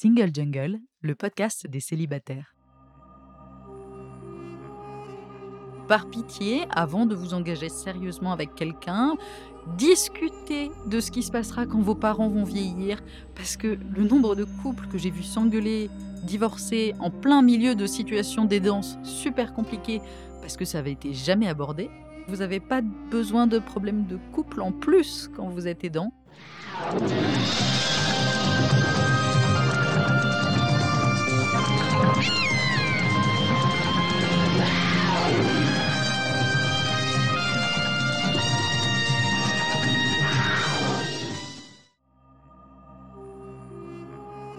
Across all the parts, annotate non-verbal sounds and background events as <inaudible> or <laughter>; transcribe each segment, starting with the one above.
Single Jungle, le podcast des célibataires. Par pitié, avant de vous engager sérieusement avec quelqu'un, discutez de ce qui se passera quand vos parents vont vieillir, parce que le nombre de couples que j'ai vus s'engueuler, divorcer en plein milieu de situations d'aidance super compliquées, parce que ça avait été jamais abordé, vous n'avez pas besoin de problèmes de couple en plus quand vous êtes aidant.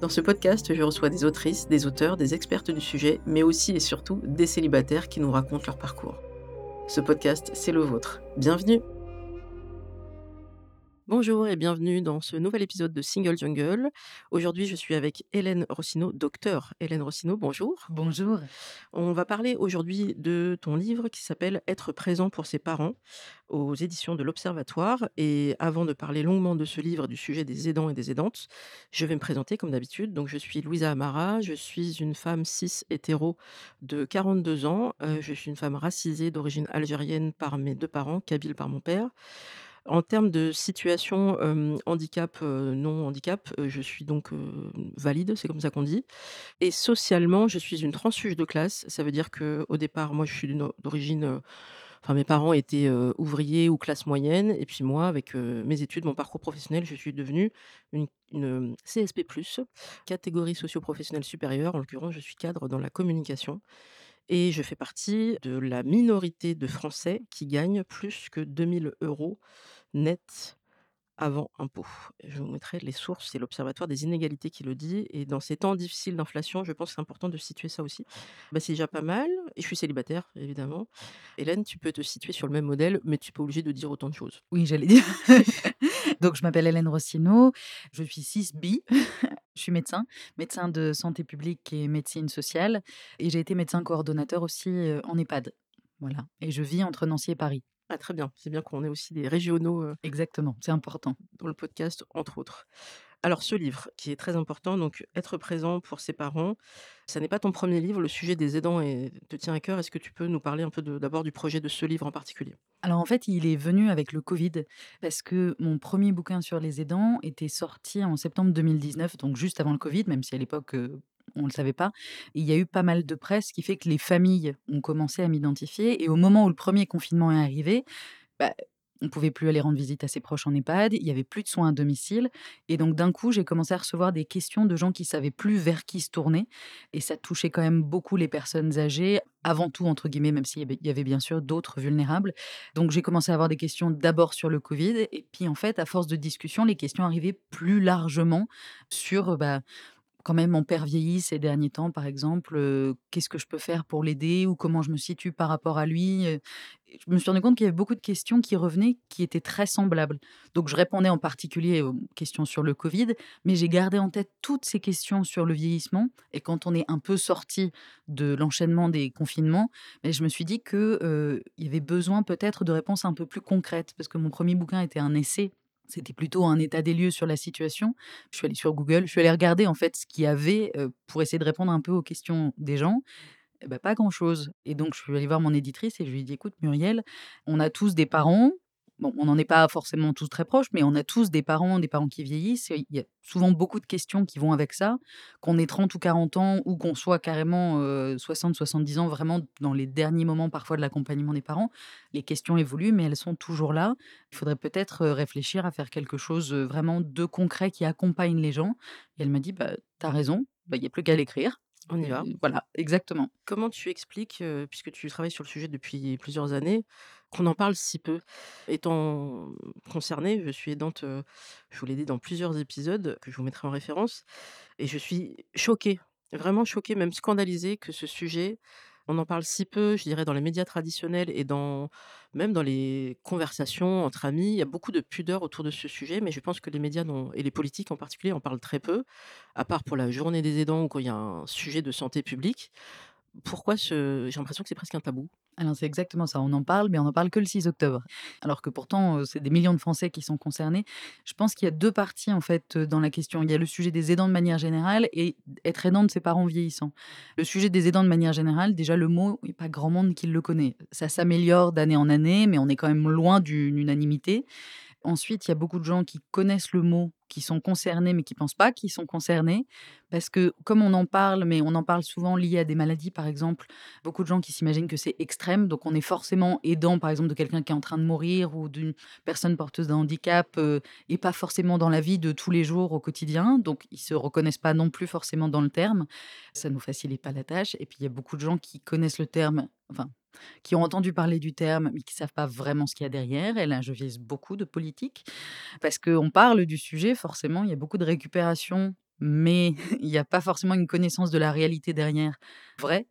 Dans ce podcast, je reçois des autrices, des auteurs, des expertes du sujet, mais aussi et surtout des célibataires qui nous racontent leur parcours. Ce podcast, c'est le vôtre. Bienvenue Bonjour et bienvenue dans ce nouvel épisode de Single Jungle. Aujourd'hui, je suis avec Hélène Rossino, docteur Hélène Rossino. Bonjour. Bonjour. On va parler aujourd'hui de ton livre qui s'appelle Être présent pour ses parents aux éditions de l'Observatoire. Et avant de parler longuement de ce livre, du sujet des aidants et des aidantes, je vais me présenter comme d'habitude. Donc, je suis Louisa Amara, je suis une femme cis hétéro de 42 ans. Euh, je suis une femme racisée d'origine algérienne par mes deux parents, kabyle par mon père. En termes de situation handicap, non handicap, je suis donc valide, c'est comme ça qu'on dit. Et socialement, je suis une transfuge de classe. Ça veut dire qu'au départ, moi, je suis d'origine. Enfin, mes parents étaient ouvriers ou classe moyenne, et puis moi, avec mes études, mon parcours professionnel, je suis devenue une, une CSP+, catégorie socio-professionnelle supérieure. En l'occurrence, je suis cadre dans la communication. Et je fais partie de la minorité de Français qui gagnent plus que 2000 euros net avant impôt. Je vous mettrai les sources, c'est l'Observatoire des inégalités qui le dit. Et dans ces temps difficiles d'inflation, je pense que c'est important de situer ça aussi. Bah, c'est déjà pas mal. Et je suis célibataire, évidemment. Hélène, tu peux te situer sur le même modèle, mais tu n'es pas obligée de dire autant de choses. Oui, j'allais dire. <laughs> Donc, je m'appelle Hélène Rossino. Je suis 6B. <laughs> Je suis médecin, médecin de santé publique et médecine sociale. Et j'ai été médecin coordonnateur aussi en EHPAD. Voilà. Et je vis entre Nancy et Paris. Ah, très bien. C'est bien qu'on ait aussi des régionaux Exactement, c'est important. dans le podcast, entre autres. Alors, ce livre, qui est très important, donc être présent pour ses parents, ça n'est pas ton premier livre. Le sujet des aidants te tient à cœur. Est-ce que tu peux nous parler un peu d'abord du projet de ce livre en particulier? Alors en fait, il est venu avec le Covid parce que mon premier bouquin sur les aidants était sorti en septembre 2019, donc juste avant le Covid, même si à l'époque on ne le savait pas. il y a eu pas mal de presse qui fait que les familles ont commencé à m'identifier. Et au moment où le premier confinement est arrivé, bah, on pouvait plus aller rendre visite à ses proches en EHPAD, il y avait plus de soins à domicile. Et donc d'un coup, j'ai commencé à recevoir des questions de gens qui savaient plus vers qui se tourner. Et ça touchait quand même beaucoup les personnes âgées, avant tout, entre guillemets, même s'il y avait bien sûr d'autres vulnérables. Donc j'ai commencé à avoir des questions d'abord sur le Covid. Et puis en fait, à force de discussion, les questions arrivaient plus largement sur... Bah, quand même mon père vieillit ces derniers temps, par exemple, qu'est-ce que je peux faire pour l'aider ou comment je me situe par rapport à lui Je me suis rendu compte qu'il y avait beaucoup de questions qui revenaient qui étaient très semblables. Donc je répondais en particulier aux questions sur le Covid, mais j'ai gardé en tête toutes ces questions sur le vieillissement. Et quand on est un peu sorti de l'enchaînement des confinements, mais je me suis dit qu'il y avait besoin peut-être de réponses un peu plus concrètes, parce que mon premier bouquin était un essai c'était plutôt un état des lieux sur la situation. Je suis allée sur Google, je suis allée regarder en fait ce qu'il y avait pour essayer de répondre un peu aux questions des gens. Eh ben, pas grand-chose. Et donc, je suis allée voir mon éditrice et je lui ai dit, écoute, Muriel, on a tous des parents, Bon, on n'en est pas forcément tous très proches, mais on a tous des parents, des parents qui vieillissent. Il y a souvent beaucoup de questions qui vont avec ça. Qu'on ait 30 ou 40 ans ou qu'on soit carrément 60, 70 ans, vraiment dans les derniers moments parfois de l'accompagnement des parents, les questions évoluent, mais elles sont toujours là. Il faudrait peut-être réfléchir à faire quelque chose vraiment de concret qui accompagne les gens. Et elle m'a dit, bah, as raison, bah, il n'y a plus qu'à l'écrire. On y va. Voilà, exactement. Comment tu expliques, puisque tu travailles sur le sujet depuis plusieurs années, qu'on en parle si peu. Étant concernée, je suis aidante, je vous l'ai dit dans plusieurs épisodes que je vous mettrai en référence, et je suis choquée, vraiment choquée, même scandalisée que ce sujet On en parle si peu, je dirais, dans les médias traditionnels et dans même dans les conversations entre amis. Il y a beaucoup de pudeur autour de ce sujet, mais je pense que les médias et les politiques en particulier en parlent très peu, à part pour la journée des aidants ou quand il y a un sujet de santé publique. Pourquoi ce j'ai l'impression que c'est presque un tabou. Alors c'est exactement ça, on en parle, mais on en parle que le 6 octobre. Alors que pourtant, heu, c'est des millions de Français qui sont concernés. Je pense qu'il y a 2 parties en fait, heu, dans la question. Il y a le sujet des aidants de manière générale et être aidant de ses parents vieillissants. Le sujet des aidants de manière générale, déjà le mot, il y a pas grand monde qui le connaît. Ça s'améliore d'année en année, mais on est quand même loin d'une unanimité. Ensuite, il y a beaucoup de gens qui connaissent le mot, qui sont concernés, mais qui pensent pas qu'ils sont concernés. Parce que comme on en parle, mais on en parle souvent lié à des maladies, par exemple, beaucoup de gens qui s'imaginent que c'est extrême. Donc on est forcément aidant, par exemple, de quelqu'un qui est en train de mourir ou d'une personne porteuse d'un handicap euh, et pas forcément dans la vie de tous les jours au quotidien. Donc ils se reconnaissent pas non plus forcément dans le terme. Ça nous facilite pas la tâche. Et puis il y a beaucoup de gens qui connaissent le terme, enfin qui ont entendu parler du terme, mais qui savent pas vraiment ce qu'il y a derrière. Et là, je vise beaucoup de politique parce qu'on parle du sujet, forcément, il y a beaucoup de récupération, mais <laughs> il n'y a pas forcément une connaissance de la réalité derrière vraie.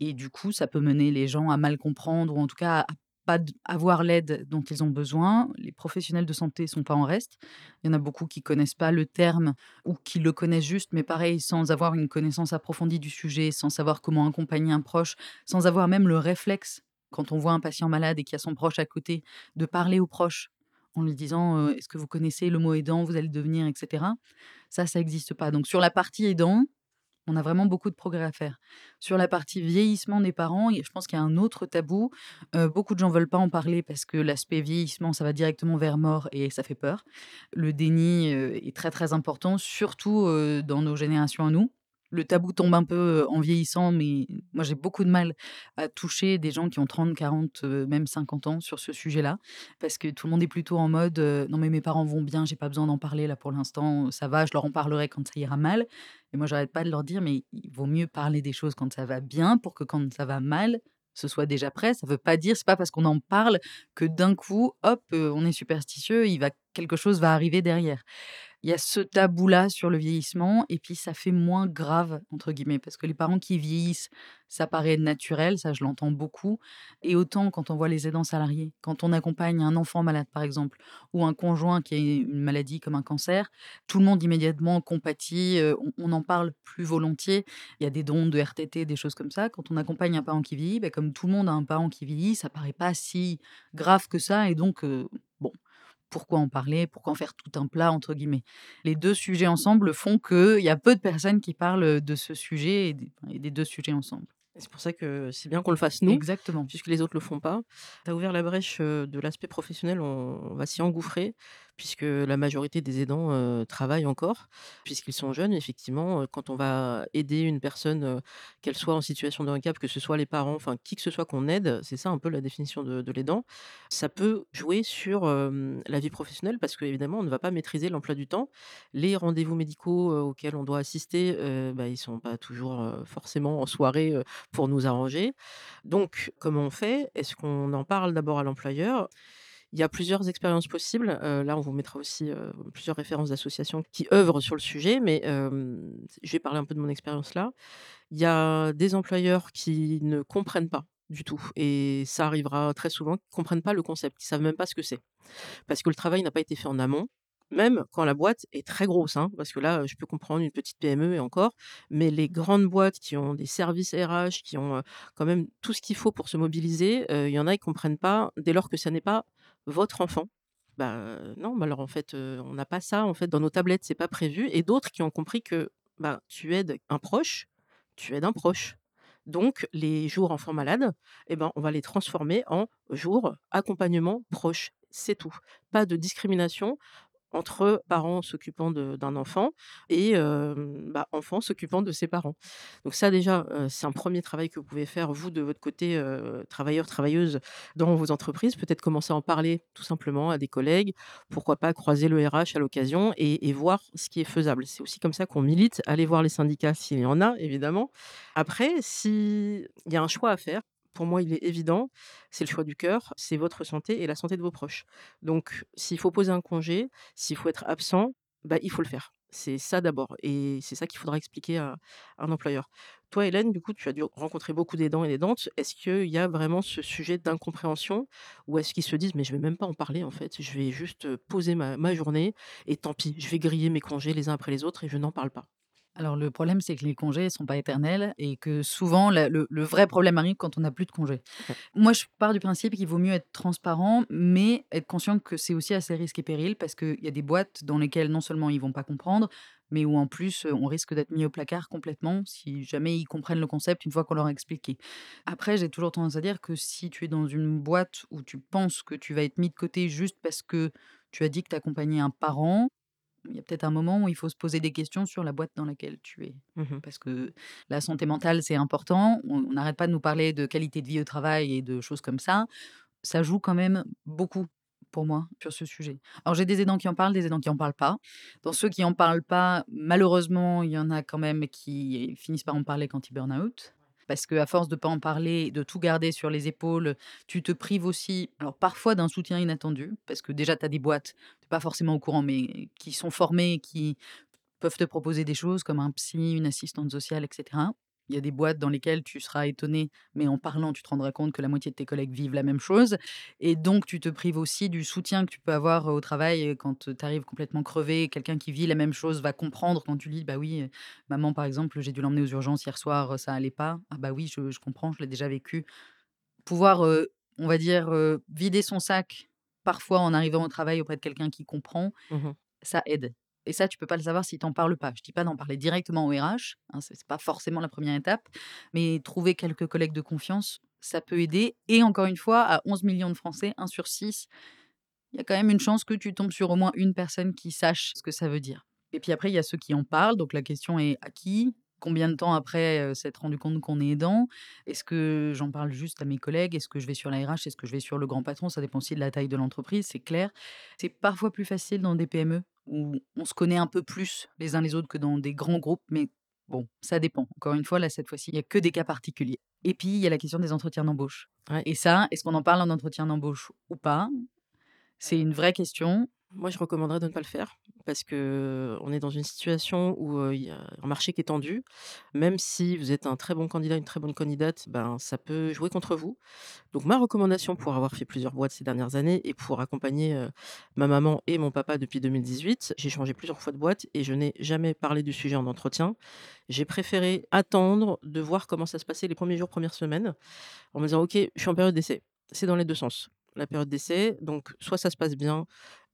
Et du coup, ça peut mener les gens à mal comprendre ou en tout cas à pas avoir l'aide dont ils ont besoin. Les professionnels de santé sont pas en reste. Il y en a beaucoup qui connaissent pas le terme ou qui le connaissent juste, mais pareil, sans avoir une connaissance approfondie du sujet, sans savoir comment accompagner un proche, sans avoir même le réflexe, quand on voit un patient malade et qu'il y a son proche à côté, de parler au proche en lui disant Est-ce que vous connaissez le mot aidant Vous allez le devenir, etc. Ça, ça n'existe pas. Donc, sur la partie aidant, on a vraiment beaucoup de progrès à faire. Sur la partie vieillissement des parents, je pense qu'il y a un autre tabou. Heu, beaucoup de gens veulent pas en parler parce que l'aspect vieillissement, ça va directement vers mort et ça fait peur. Le déni, heu, est très, très important, surtout, heu, dans nos générations à nous. Le tabou tombe un peu, en vieillissant, mais moi j'ai beaucoup de mal à toucher des gens qui ont 30-40, heu, même 50 ans sur ce sujet-là. Parce que tout le monde est plutôt en mode, «Non mais mes parents vont bien, j'ai pas besoin d'en parler là pour l'instant, ça va, je leur en parlerai quand ça ira mal». Et moi j'arrête pas de leur dire: «Mais il vaut mieux parler des choses quand ça va bien pour que quand ça va mal, ce soit déjà prêt». Ça veut pas dire c'est pas parce qu'on en parle que d'un coup, hop, on est superstitieux, quelque chose va arriver derrière. Il y a ce tabou-là sur le vieillissement et puis ça fait «moins grave» entre guillemets parce que les parents qui vieillissent, ça paraît naturel, ça je l'entends beaucoup et autant quand on voit les aidants salariés, quand on accompagne un enfant malade par exemple ou un conjoint qui a une maladie comme un cancer, tout le monde immédiatement compatit, heu, on en parle plus volontiers. Il y a des dons de RTT, des choses comme ça. Quand on accompagne un parent qui vieillit, bah, comme tout le monde a un parent qui vieillit, ça paraît pas si grave que ça et donc bon pourquoi en parler? Pourquoi en faire «tout un plat» entre guillemets? Les 2 sujets ensemble font qu'il y a peu de personnes qui parlent, de ce sujet et des 2 sujets ensemble. C'est pour ça que c'est bien qu'on le fasse nous, Exactement. puisque les autres le font pas. Tu as ouvert la brèche, heu, de l'aspect professionnel, on on va s'y engouffrer, puisque la majorité des aidants, travaillent encore, puisqu'ils sont jeunes. Effectivement, quand on va aider une personne, qu'elle soit en situation de handicap, que ce soit les parents, enfin qui que ce soit qu'on aide, c'est ça un peu la définition de l'aidant. Ça peut jouer sur, la vie professionnelle parce qu'évidemment on ne va pas maîtriser l'emploi du temps. Les rendez-vous médicaux, auxquels on doit assister, bah, ils sont pas toujours, forcément en soirée, pour nous arranger. Donc, comment on fait? Est-ce qu'on en parle d'abord à l'employeur? Il y a plusieurs expériences possibles. Heu, là, on vous mettra aussi, heu, plusieurs références d'associations qui œuvrent sur le sujet, mais, hem, je vais parler un peu de mon expérience là. Il y a des employeurs qui ne comprennent pas du tout et ça arrivera très souvent, qui comprennent pas le concept, qui savent même pas ce que c'est. Parce que le travail n'a pas été fait en amont, même quand la boîte est très grosse, hein, parce que là, je peux comprendre une petite PME et encore, mais les grandes boîtes qui ont des services RH, qui ont, quand même tout ce qu'il faut pour se mobiliser, il y en a, ils comprennent pas dès lors que ça n'est pas votre enfant. Bah, non, bah, alors en fait, on n'a pas ça en fait dans nos tablettes, c'est pas prévu et d'autres qui ont compris que, bah, tu aides un proche, tu aides un proche. Donc les jours enfants malades, eh ben, on va les transformer en jours accompagnement proche, c'est tout. Pas de discrimination entre parents s'occupant d'un enfant et bah, enfants s'occupant de ses parents. Donc ça déjà, c'est un premier travail que vous pouvez faire vous de votre côté, heu, travailleurs, travailleuses dans vos entreprises. Peut-être commencer à en parler tout simplement à des collègues, pourquoi pas croiser le RH à l'occasion et et voir ce qui est faisable. C'est aussi comme ça qu'on milite. Allez voir les syndicats s'il y en a évidemment. Après, s'il y a un choix à faire, pour moi il est évident, c'est le choix du cœur, c'est votre santé et la santé de vos proches. Donc s'il faut poser un congé, s'il faut être absent, bah, il faut le faire. C'est ça d'abord et c'est ça qu'il faudra expliquer à à un employeur. Toi, Hélène, du coup, tu as dû rencontrer beaucoup d'aidants et d'aidantes. Est-ce qu'il y a vraiment ce sujet d'incompréhension ou est-ce qu'ils se disent: «Mais je vais même pas en parler en fait, je vais juste, poser ma ma journée et tant pis, je vais griller mes congés les uns après les autres et je n'en parle pas»? Alors le problème, c'est que les congés sont pas éternels et que souvent la le le vrai problème arrive quand on n'a plus de congés. Moi, je pars du principe qu'il vaut mieux être transparent, mais être conscient que c'est aussi à ses risques et périls parce qu'il y a des boîtes dans lesquelles non seulement ils vont pas comprendre, mais où en plus, heu, on risque d'être mis au placard complètement si jamais ils comprennent le concept une fois qu'on leur a expliqué. Après, j'ai toujours tendance à dire que si tu es dans une boîte où tu penses que tu vas être mis de côté juste parce que tu as dit que tu accompagnais un parent, il y a peut-être un moment où il faut se poser des questions sur la boîte dans laquelle tu es. Mmh mh. Parce que la santé mentale, c'est important. On on n'arrête pas de nous parler de qualité de vie au travail et de choses comme ça. Ça joue quand même beaucoup pour moi sur ce sujet. Alors j'ai des aidants qui en parlent, des aidants qui en parlent pas. Dans ceux qui en parlent pas, malheureusement, il y en a quand même qui finissent par en parler quand ils burn out. Parce qu'à force de pas en parler, de tout garder sur les épaules, tu te prives aussi, alors parfois d'un soutien inattendu, parce que déjà tu as des boîtes, tu pas forcément au courant, mais qui sont formées, qui peuvent te proposer des choses comme un psy, une assistante sociale, et cetera. Il y a des boîtes dans lesquelles tu seras étonné, mais en parlant, tu te rendras compte que la moitié de tes collègues vivent la même chose. Et donc, tu te prives aussi du soutien que tu peux avoir au travail quand tu arrives complètement crevé. Quelqu'un qui vit la même chose va comprendre quand tu dis Bah oui, maman, par exemple, j'ai dû l'emmener aux urgences hier soir, ça allait pas. Ah bah oui, je, je comprends, je l'ai déjà vécu. Pouvoir, euh, on va dire, euh, vider son sac parfois en arrivant au travail auprès de quelqu'un qui comprend, Mmh ça aide. Et ça, tu peux pas le savoir si tu en parles pas. Je dis pas d'en parler directement au RH, hein, c'est pas forcément la première étape, mais trouver quelques collègues de confiance, ça peut aider. Et encore une fois, à 11 millions de Français, un sur 6, il y a quand même une chance que tu tombes sur au moins une personne qui sache ce que ça veut dire. Et puis après, il y a ceux qui en parlent. Donc la question est à qui Combien de temps après euh, s'être rendu compte qu'on est aidant? Est-ce que j'en parle juste à mes collègues? Est-ce que je vais sur la RH Est-ce que je vais sur le grand patron? Ça dépend aussi de la taille de l'entreprise, c'est clair. C'est parfois plus facile dans des PME où on se connaît un peu plus les uns les autres que dans des grands groupes, mais bon, ça dépend. Encore une fois, là, cette fois-ci, il n'y a que des cas particuliers. Et puis, il y a la question des entretiens d'embauche. Ouais. Et ça, est-ce qu'on en parle en entretien d'embauche ou pas? C'est une vraie question. Moi, je recommanderais de ne pas le faire parce qu'on est dans une situation où, il y a un marché qui est tendu. Même si vous êtes un très bon candidat, une très bonne candidate, ben, ça peut jouer contre vous. Donc ma recommandation pour avoir fait plusieurs boîtes ces dernières années et pour accompagner, ma maman et mon papa depuis 2018, j'ai changé plusieurs fois de boîte et je n'ai jamais parlé du sujet en entretien. J'ai préféré attendre de voir comment ça se passait les premiers jours, premières semaines, en me disant: «OK, je suis en période d'essai». C'est dans les 2 sens. La période d'essai, donc soit ça se passe bien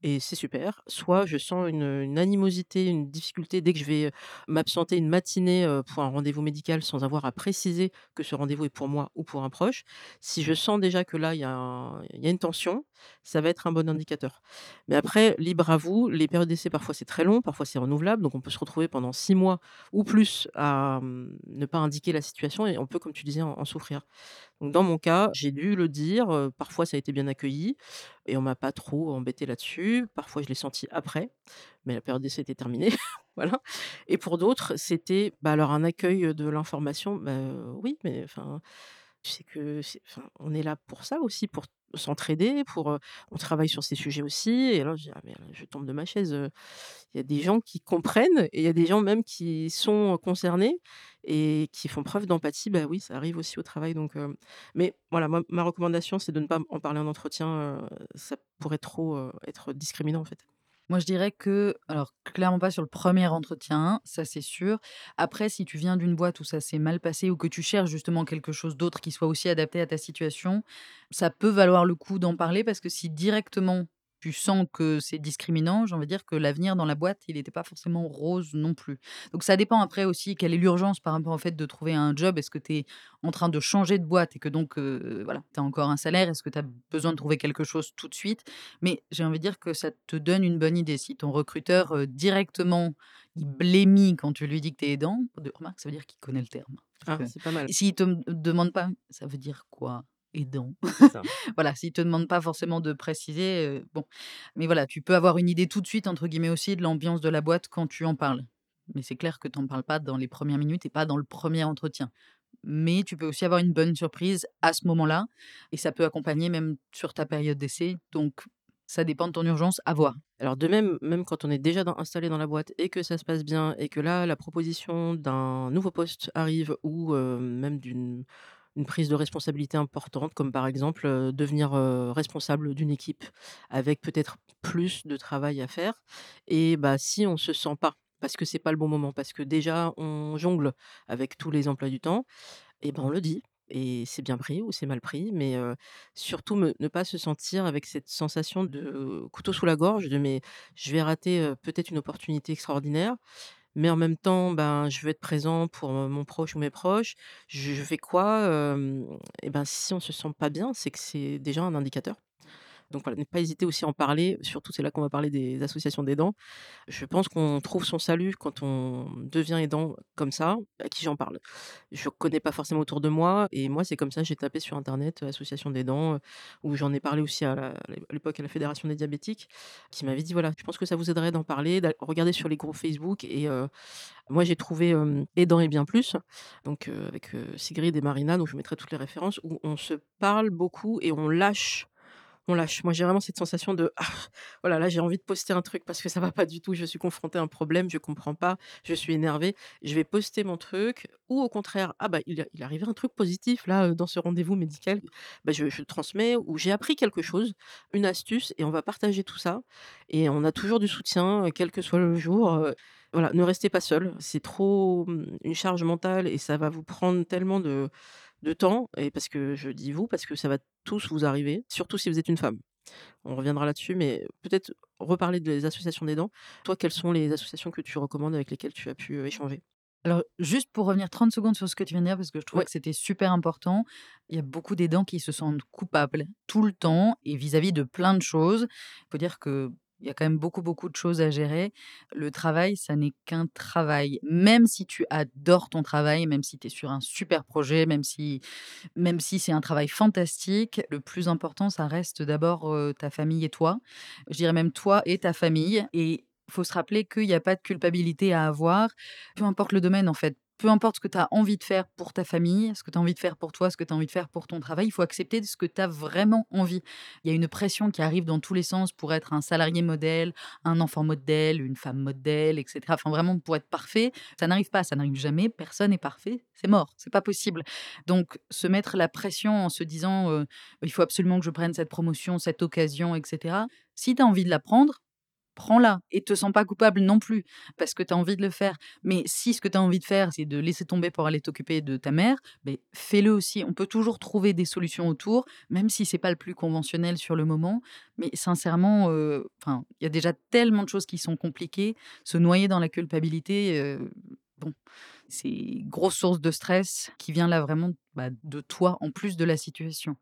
et c'est super, soit je sens une, animosité, une difficulté dès que je vais, m'absenter une matinée, pour un rendez-vous médical sans avoir à préciser que ce rendez-vous est pour moi ou pour un proche. Si je sens déjà que là, il y a une tension, ça va être un bon indicateur. Mais après, libre à vous, les périodes d'essai, parfois c'est très long, parfois c'est renouvelable, donc on peut se retrouver pendant 6 mois ou plus à, mmh, ne pas indiquer la situation et on peut, comme tu disais, en souffrir. Dans mon cas, j'ai dû le dire, parfois ça a été bien accueilli et on m'a pas trop embêté là-dessus. Parfois je l'ai senti après, mais la période d'essai était terminée, <laughs> voilà et pour d'autres, c'était, bah, alors un accueil, de l'information, bah, oui, mais enfin, c'est que c'est enfin, on est là pour ça aussi, pour s'entraider, pour, on travaille sur ces sujets aussi et là je dis: «Ah mais je tombe de ma chaise, heu». Il y a des gens qui comprennent et il y a des gens même qui sont concernés et qui font preuve d'empathie. Bah, oui, ça arrive aussi au travail donc mais voilà, ma recommandation, c'est de ne pas en parler en entretien, ça pourrait trop, être discriminant, en fait. Moi, je dirais que, alors clairement pas sur le premier entretien, ça c'est sûr. Après, si tu viens d'une boîte où ça s'est mal passé ou que tu cherches justement quelque chose d'autre qui soit aussi adapté à ta situation, ça peut valoir le coup d'en parler parce que si directement tu sens que c'est discriminant, j'ai envie de dire que l'avenir dans la boîte, il n'était pas forcément rose non plus. Donc ça dépend après aussi quelle est l'urgence par rapport au fait de trouver un job. Est-ce que tu es en train de changer de boîte et que donc euh, voilà, tu as encore un salaire? Est-ce que tu as besoin de trouver quelque chose tout de suite? Mais j'ai envie de dire que ça te donne une bonne idée. Si ton recruteur, heu, directement, il blémit quand tu lui dis que tu es aidant, remarque, ça veut dire qu'il connaît le terme. Ah, c'est pas mal, s'il te demande pas: «Ça veut dire quoi, aidant?» ça. <laughs> voilà, s'il te demande pas forcément de préciser, bon. Mais voilà, tu peux avoir une idée tout de suite, entre guillemets, aussi de l'ambiance de la boîte quand tu en parles. Mais c'est clair que tu en parles pas dans les premières minutes et pas dans le premier entretien. Mais tu peux aussi avoir une bonne surprise à ce moment-là et ça peut accompagner même sur ta période d'essai. Donc ça dépend de ton urgence, à voir. Alors de même, même quand on est déjà dans installé dans la boîte et que ça se passe bien et que là, la proposition d'un nouveau poste arrive ou même d'une une prise de responsabilité importante comme par exemple, devenir, responsable d'une équipe avec peut-être plus de travail à faire. Et bah, si on se sent pas, parce que c'est pas le bon moment, parce que déjà on jongle avec tous les emplois du temps et ben, on le dit et c'est bien pris ou c'est mal pris, mais surtout ne pas se sentir avec cette sensation de couteau sous la gorge, de: «Mais je vais rater, peut-être une opportunité extraordinaire, mais en même temps, ben, je veux être présent pour, mon proche ou mes proches. Je fais quoi?» et ben, si on se sent pas bien, c'est que c'est déjà un indicateur. Donc voilà, ne pas aussi à en parler, surtout c'est là qu'on va parler des associations d'aidants. Je pense qu'on trouve son salut quand on devient aidant comme ça, à qui j'en parle. Je connais pas forcément autour de moi et moi c'est comme ça, j'ai tapé sur internet, heu, association d'aidants, heu, où j'en ai parlé aussi à l'époque à la fédération des diabétiques, qui m'avait dit: «Voilà, je pense que ça vous aiderait d'en parler, d'a regarder sur les groupes Facebook» et heu, moi j'ai trouvé, hem, Aidants et bien plus, donc avec, Sigrid et Marina, donc je mettrai toutes les références, où on se parle beaucoup et on lâche on lâche. Moi, j'ai vraiment cette sensation de: «Ah, voilà, là, j'ai envie de poster un truc parce que ça va pas du tout, je suis confrontée à un problème, je comprends pas, je suis énervée». Je vais poster mon truc ou au contraire: «Ah bah, il il arrivé un truc positif là, heu, dans ce rendez-vous médical». Bah, je je transmets ou j'ai appris quelque chose, une astuce et on va partager tout ça et on a toujours du soutien, heu, quel que soit le jour, heu, voilà, ne restez pas seul, c'est trop, mmh, une charge mentale et ça va vous prendre tellement de de temps et parce que je dis «vous» parce que ça va tous vous arriver, surtout si vous êtes une femme. On reviendra là-dessus, mais peut-être reparler des associations d'aidants. Toi, quelles sont les associations que tu recommandes avec lesquelles tu as pu, heu, échanger? Alors, juste pour revenir 30 secondes sur ce que tu viens de dire, parce que je trouvais Ouais. que c'était super important, il y a beaucoup d'aidants qui se sentent coupables tout le temps et vis-à-vis de plein de choses. Il faut dire qu'il y a quand même beaucoup, beaucoup de choses à gérer. Le travail, ça n'est qu'un travail. Même si tu adores ton travail, même si tu es sur un super projet, même si, même si c'est un travail fantastique, le plus important, ça reste d'abord ta famille et toi. Je dirais même toi et ta famille. Et il faut se rappeler qu'il n'y a pas de culpabilité à avoir peu importe le domaine, en fait. Peu importe ce que tu as envie de faire pour ta famille, ce que tu as envie de faire pour toi, ce que tu as envie de faire pour ton travail, il faut accepter ce que tu as vraiment envie. Il y a une pression qui arrive dans tous les sens pour être un salarié modèle, un enfant modèle, une femme modèle, etc. Enfin, vraiment pour être parfait. Ça n'arrive pas, ça n'arrive jamais. Personne n'est parfait. C'est mort. C'est pas possible. Donc, se mettre la pression en se disant il faut absolument que je prenne cette promotion, cette occasion, etc. Si tu as envie de la prendre, prends-la et te sens pas coupable non plus parce que tu as envie de le faire. Mais si ce que tu as envie de faire, c'est de laisser tomber pour aller t'occuper de ta mère, beh, fais-le aussi. On peut toujours trouver des solutions autour, même si c'est pas le plus conventionnel sur le moment. Mais sincèrement, enfin, il y a déjà tellement de choses qui sont compliquées. Se noyer dans la culpabilité, heu, bon, c'est grosse source de stress qui vient là vraiment, bah, de toi en plus de la situation.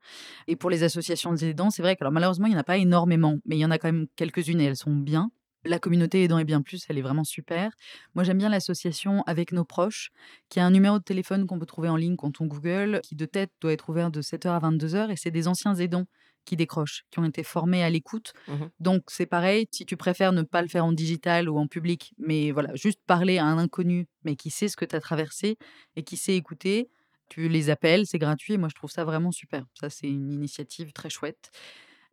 Et pour les associations d'aidants, c'est vrai que malheureusement, il y en a pas énormément, mais il y en a quand même quelques-unes et elles sont bien. La communauté Aidants et bien plus, elle est vraiment super. Moi, j'aime bien l'association Avec nos proches, qui a un numéro de téléphone qu'on peut trouver en ligne quand on Google, qui de tête doit être ouvert de 7h à 22h et c'est des anciens aidants qui décrochent, qui ont été formés à l'écoute. Mmh Donc c'est pareil, si tu préfères ne pas le faire en digital ou en public, mais voilà, juste parler à un inconnu, mais qui sait ce que tu as traversé et qui sait écouter, tu les appelles, c'est gratuit. Moi, je trouve ça vraiment super. Ça, c'est une initiative très chouette.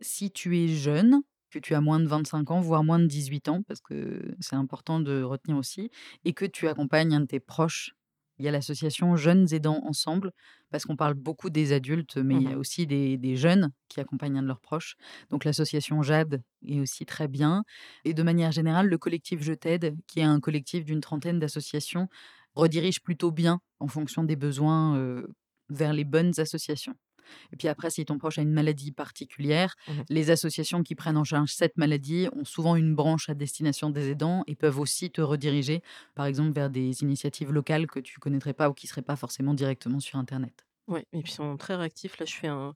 Si tu es jeune, que tu as moins de 25 ans, voire moins de 18 ans, parce que c'est important de retenir aussi, et que tu accompagnes un de tes proches, il y a l'association Jeunes Aidants Ensemble, parce qu'on parle beaucoup des adultes, mais il y a mh. aussi des, des jeunes qui accompagnent un de leurs proches. Donc l'association JAD est aussi très bien. Et de manière générale, le collectif Je t'aide, qui est un collectif d'une trentaine d'associations, redirige plutôt bien en fonction des besoins euh, vers les bonnes associations. Et puis après, si ton proche a une maladie particulière, Mmh les associations qui prennent en charge cette maladie ont souvent une branche à destination des aidants et peuvent aussi te rediriger, par exemple, vers des initiatives locales que tu connaîtrais pas ou qui seraient pas forcément directement sur Internet. Ouais et puis ils sont très réactifs. Là, je fais un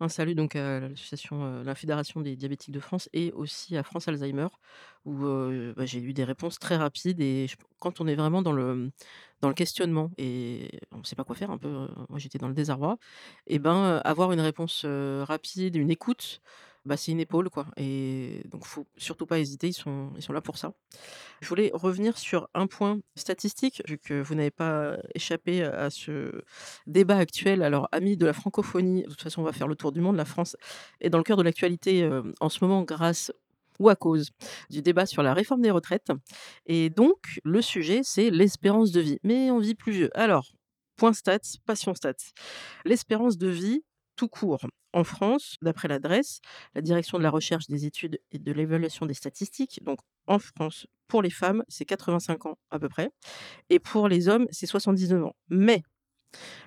un salut donc à l'association, heu, la Fédération des diabétiques de France et aussi à France Alzheimer où, heu, bah, j'ai eu des réponses très rapides et je quand on est vraiment dans le, dans le questionnement et on ne sait pas quoi faire un peu, heu, moi j'étais dans le désarroi et ben, heu, avoir une réponse, rapide, une écoute, bah, c'est une épaule quoi et donc faut surtout pas hésiter, ils sont ils sont là pour ça. Je voulais revenir sur un point statistique, vu que vous n'avez pas échappé à ce débat actuel. Alors, amis de la francophonie, de toute façon, on va faire le tour du monde. La France est dans le cœur de l'actualité, heu, en ce moment grâce ou à cause du débat sur la réforme des retraites. Et donc, le sujet, c'est l'espérance de vie. Mais on vit plus vieux. Alors, point stats, passion stats. L'espérance de vie, tout court. En France, d'après l'adresse, la direction de la recherche des études et de l'évaluation des statistiques, donc en France, pour les femmes, c'est 85 ans à peu près, et pour les hommes, c'est 79 ans. Mais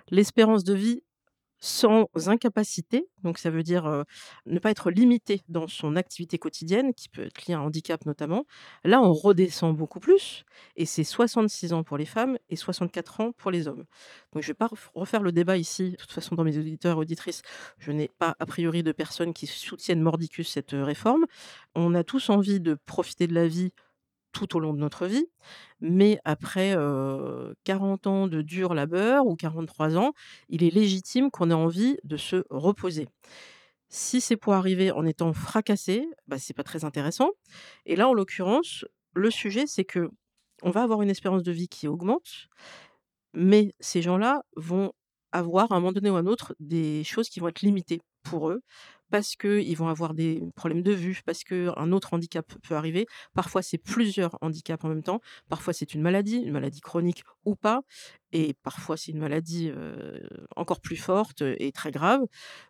l'espérance de vie sans incapacité, donc ça veut dire ne pas être limité dans son activité quotidienne, qui peut être liée à un handicap notamment. Là, on redescend beaucoup plus, et c'est 66 ans pour les femmes et 64 ans pour les hommes. Donc je ne vais pas refaire le débat ici. De toute façon, dans mes auditeurs auditrices, je n'ai pas a priori de personnes qui soutiennent mordicus cette réforme. On a tous envie de profiter de la vie tout au long de notre vie. Mais après 40 ans de dur labeur ou 43 ans, il est légitime qu'on ait envie de se reposer. Si c'est pour arriver en étant fracassé, bah, c'est pas très intéressant. Et là, en l'occurrence, le sujet, c'est que on va avoir une espérance de vie qui augmente, mais ces gens-là vont avoir à un moment donné ou à un autre des choses qui vont être limitées pour eux parce qu'ils vont avoir des problèmes de vue, parce qu'un autre handicap peut arriver. Parfois, c'est plusieurs handicaps en même temps. Parfois, c'est une maladie, une maladie chronique ou pas. Et parfois, c'est une maladie encore plus forte et très grave.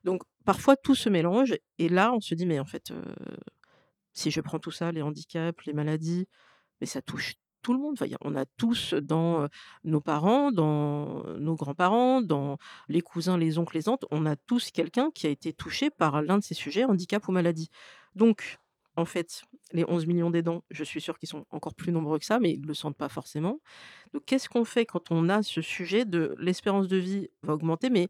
Donc, parfois, tout se mélange. Et là, on se dit, mais en fait, si je prends tout ça, les handicaps, les maladies, mais ça touche tout le monde. on a tous dans nos parents, dans nos grands-parents, dans les cousins, les oncles, les tantes, on a tous quelqu'un qui a été touché par l'un de ces sujets, handicap ou maladie. Donc, en fait, les 11 millions d'aidants, je suis sûre qu'ils sont encore plus nombreux que ça, mais ils ne le sentent pas forcément. Donc, qu'est-ce qu'on fait quand on a ce sujet de l'espérance de vie va augmenter, mais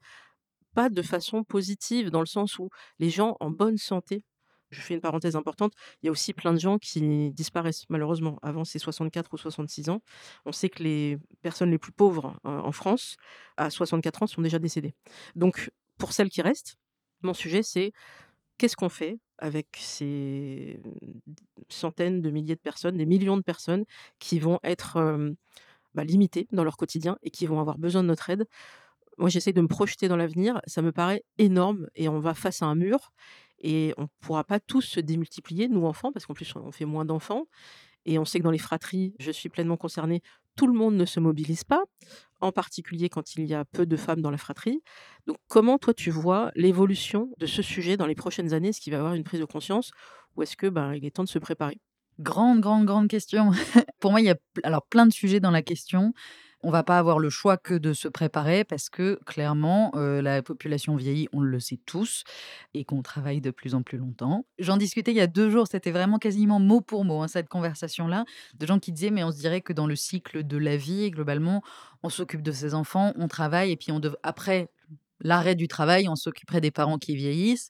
pas de façon positive, dans le sens où les gens en bonne santé je fais une parenthèse importante, il y a aussi plein de gens qui disparaissent malheureusement avant ces 64 ou 66 ans. On sait que les personnes les plus pauvres euh, en France, à 64 ans, sont déjà décédées. Donc, pour celles qui restent, mon sujet, c'est qu'est-ce qu'on fait avec ces centaines de milliers de personnes, des millions de personnes qui vont être euh, bah, limitées dans leur quotidien et qui vont avoir besoin de notre aide? Moi, j'essaie de me projeter dans l'avenir. Ça me paraît énorme et on va face à un mur et on ne pourra pas tous se démultiplier, nous enfants, parce qu'en plus on fait moins d'enfants. Et on sait que dans les fratries, je suis pleinement concernée, tout le monde ne se mobilise pas, en particulier quand il y a peu de femmes dans la fratrie. Donc comment toi tu vois l'évolution de ce sujet dans les prochaines années? Est-ce qu'il va y avoir une prise de conscience ou est-ce que ben, il est temps de se préparer? Grande, grande, grande question. <laughs> Pour moi, il y a alors plein de sujets dans la question on va pas avoir le choix que de se préparer parce que clairement, la population vieillit, on le sait tous, et qu'on travaille de plus en plus longtemps. J'en discutais il y a deux jours, c'était vraiment quasiment mot pour mot, hein, cette conversation-là, de gens qui disaient, mais on se dirait que dans le cycle de la vie, globalement, on s'occupe de ses enfants, on travaille, et puis on après l'arrêt du travail, on s'occuperait des parents qui vieillissent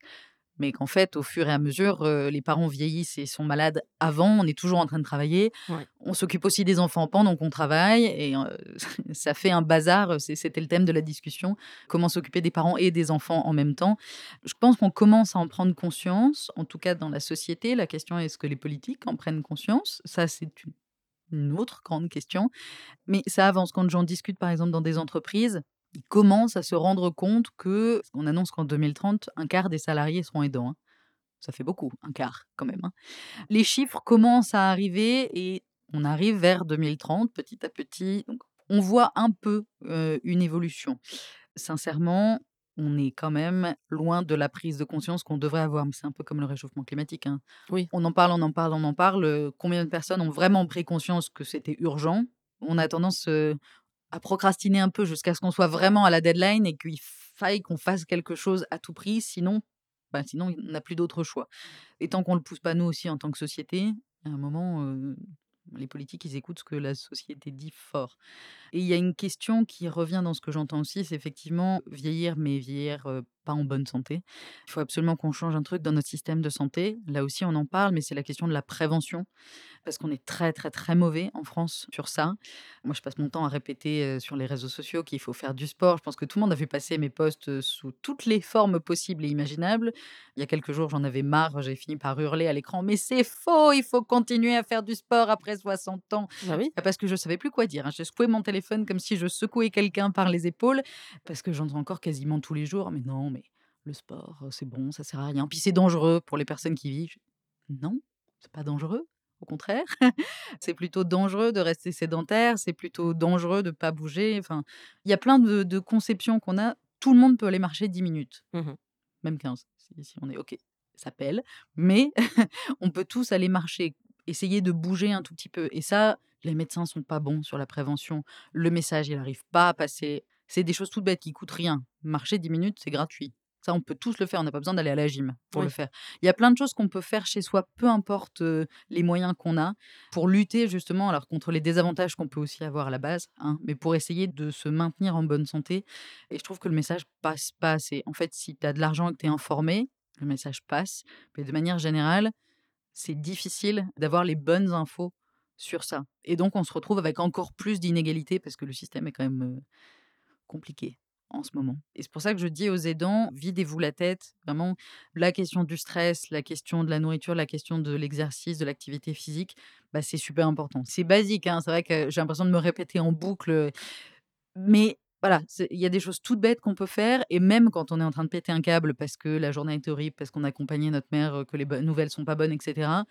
mais qu'en fait, au fur et à mesure, les parents vieillissent et sont malades avant, on est toujours en train de travailler. On s'occupe aussi des enfants pendant qu'on travaille et <laughs> ça fait un bazar. C'était le thème de la discussion. Comment s'occuper des parents et des enfants en même temps. Je pense qu'on commence à en prendre conscience, en tout cas dans la société. La question est est-ce que les politiques en prennent conscience? Ça, c'est une autre grande question. Mais ça avance. Quand j'en discute, par exemple, dans des entreprises, ils commencent à se rendre compte que on annonce qu'en 2030, un quart des salariés seront aidants. Hein. Ça fait beaucoup, un quart quand même. Hein. Les chiffres commencent à arriver et on arrive vers 2030 petit à petit. on voit un peu une évolution. Sincèrement, on est quand même loin de la prise de conscience qu'on devrait avoir. C'est un peu comme le réchauffement climatique. Hein. Oui. On en parle, on en parle, on en parle. Combien de personnes ont vraiment pris conscience que c'était urgent? On a tendance, à procrastiner un peu jusqu'à ce qu'on soit vraiment à la deadline et qu'il faille qu'on fasse quelque chose à tout prix, sinon, bah, sinon on n'a plus d'autre choix. Et tant qu'on ne le pousse pas nous aussi en tant que société, à un moment, les politiques, ils écoutent ce que la société dit fort. Et il y a une question qui revient dans ce que j'entends aussi, c'est effectivement vieillir, mais vieillir pas en bonne santé. Il faut absolument qu'on change un truc dans notre système de santé. Là aussi, on en parle, mais c'est la question de la prévention parce qu'on est très, très, très mauvais en France sur ça. Moi, je passe mon temps à répéter sur les réseaux sociaux qu'il faut faire du sport. Je pense que tout le monde a vu passer mes posts sous toutes les formes possibles et imaginables. Il y a quelques jours, j'en avais marre. J'ai fini par hurler à l'écran Mais c'est faux, il faut continuer à faire du sport après 60 ans. Ah oui parce que je savais plus quoi dire. Hein. J'ai secoué mon téléphone comme si je secouais quelqu'un par les épaules parce que j'entends encore quasiment tous les jours Mais non, mais le sport, c'est bon, ça sert à rien. Puis c'est dangereux pour les personnes qui vivent. Non, C'est pas dangereux, au contraire. <laughs> C'est plutôt dangereux de rester sédentaire, c'est plutôt dangereux de pas bouger, enfin, il y a plein de de conceptions qu'on a. Tout le monde peut aller marcher 10 minutes, Mmh mh. même 15 si on est OK, ça pèle, mais <laughs> on peut tous aller marcher, essayer de bouger un tout petit peu et ça, les médecins sont pas bons sur la prévention. Le message, il arrive pas à passer. C'est des choses toutes bêtes qui coûtent rien. Marcher 10 minutes, c'est gratuit. Ça, on peut tous le faire, on n'a pas besoin d'aller à la gym pour le faire. Il y a plein de choses qu'on peut faire chez soi, peu importe, les moyens qu'on a, pour lutter justement alors contre les désavantages qu'on peut aussi avoir à la base, hein, mais pour essayer de se maintenir en bonne santé. Et je trouve que le message passe pas assez. En fait, si tu as de l'argent et que tu es informé, le message passe, mais de manière générale, c'est difficile d'avoir les bonnes infos sur ça. Et donc on se retrouve avec encore plus d'inégalités parce que le système est quand même, compliqué en ce moment et c'est pour ça que je dis aux aidants: «Videz-vous la tête». Vraiment, la question du stress, la question de la nourriture, la question de l'exercice, de l'activité physique, bah, c'est super important. C'est basique, hein, c'est vrai que j'ai l'impression de me répéter en boucle, mais voilà, il y a des choses toutes bêtes qu'on peut faire et même quand on est en train de péter un câble parce que la journée est horrible, parce qu'on a accompagné notre mère, heu, que les nouvelles sont pas bonnes et cetera,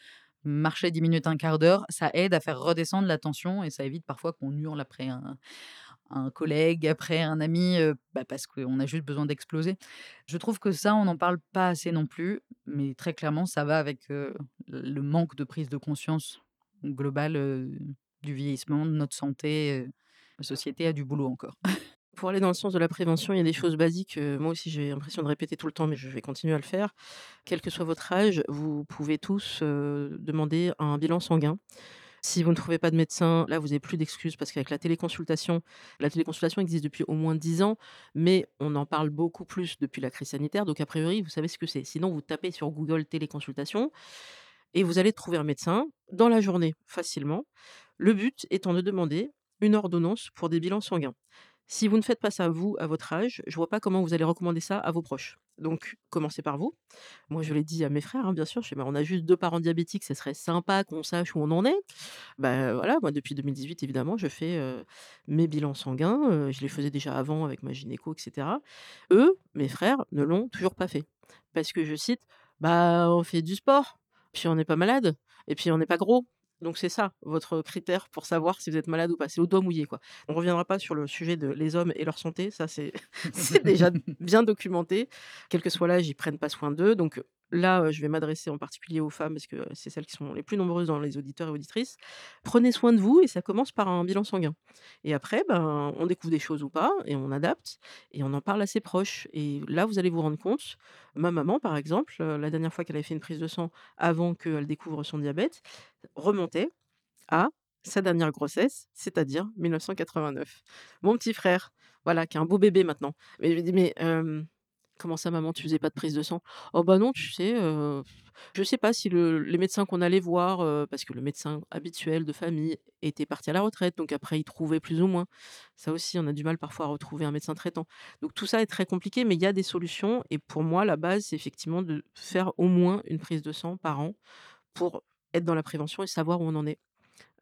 marcher 10 minutes, un quart d'heure, ça aide à faire redescendre la tension et ça évite parfois qu'on hurle après un un collègue, après un ami, bah, parce qu'on a juste besoin d'exploser. Je trouve que ça, on n'en parle pas assez non plus, mais très clairement, ça va avec, le manque de prise de conscience globale, du vieillissement, de notre santé, la société a du boulot encore. <laughs> Pour aller dans le sens de la prévention, il y a des choses basiques, moi aussi j'ai l'impression de répéter tout le temps, mais je vais continuer à le faire. Quel que soit votre âge, vous pouvez tous, demander un bilan sanguin. Si vous ne trouvez pas de médecin, là, vous avez plus d'excuses parce qu'avec la téléconsultation la téléconsultation existe depuis au moins 10 ans, mais on en parle beaucoup plus depuis la crise sanitaire, donc a priori, vous savez ce que c'est. Sinon, vous tapez sur Google téléconsultation et vous allez trouver un médecin dans la journée facilement. Le but étant de demander une ordonnance pour des bilans sanguins. Si vous ne faites pas ça vous, à votre âge, je vois pas comment vous allez recommander ça à vos proches. Donc commencez par vous. Moi, je l'ai dit à mes frères, hein, bien sûr, «Bah, on a juste 2 parents diabétiques, ce serait sympa qu'on sache où on en est». Bah, voilà, moi depuis 2018 évidemment, je fais, heu, mes bilans sanguins, heu, je les faisais déjà avant avec ma gynéco et cetera. Eux, mes frères, ne l'ont toujours pas fait. Parce que je cite: «Bah, on fait du sport, puis on n'est pas malade et puis on n'est pas gros». Donc c'est ça votre critère pour savoir si vous êtes malade ou pas, c'est au doigt mouillé, quoi. On reviendra pas sur le sujet de les hommes et leur santé, ça c'est <laughs> déjà <laughs> bien documenté. Quel que soit l'âge, ils prennent pas soin d'eux. Donc là, je vais m'adresser en particulier aux femmes parce que c'est celles qui sont les plus nombreuses dans les auditeurs et auditrices. Prenez soin de vous et ça commence par un bilan sanguin et après, ben, on découvre des choses ou pas et on adapte et on en parle à ses proches et là, vous allez vous rendre compte ma maman, par exemple, la dernière fois qu'elle avait fait une prise de sang avant qu'elle découvre son diabète, remontait à sa dernière grossesse, c'est-à-dire 1989. Mon petit frère, voilà, qui est un beau bébé maintenant. Mais je lui dis: «Mais, comment ça maman, tu faisais pas de prise de sang?» «Oh bah non, tu sais, heu, je sais pas si le les médecins qu'on allait voir», parce que le médecin habituel de famille était parti à la retraite, donc après il trouvait plus ou moins. Ça aussi, on a du mal parfois à retrouver un médecin traitant. Donc tout ça est très compliqué, mais il y a des solutions et pour moi, la base, c'est effectivement de faire au moins une prise de sang par an pour être dans la prévention et savoir où on en est.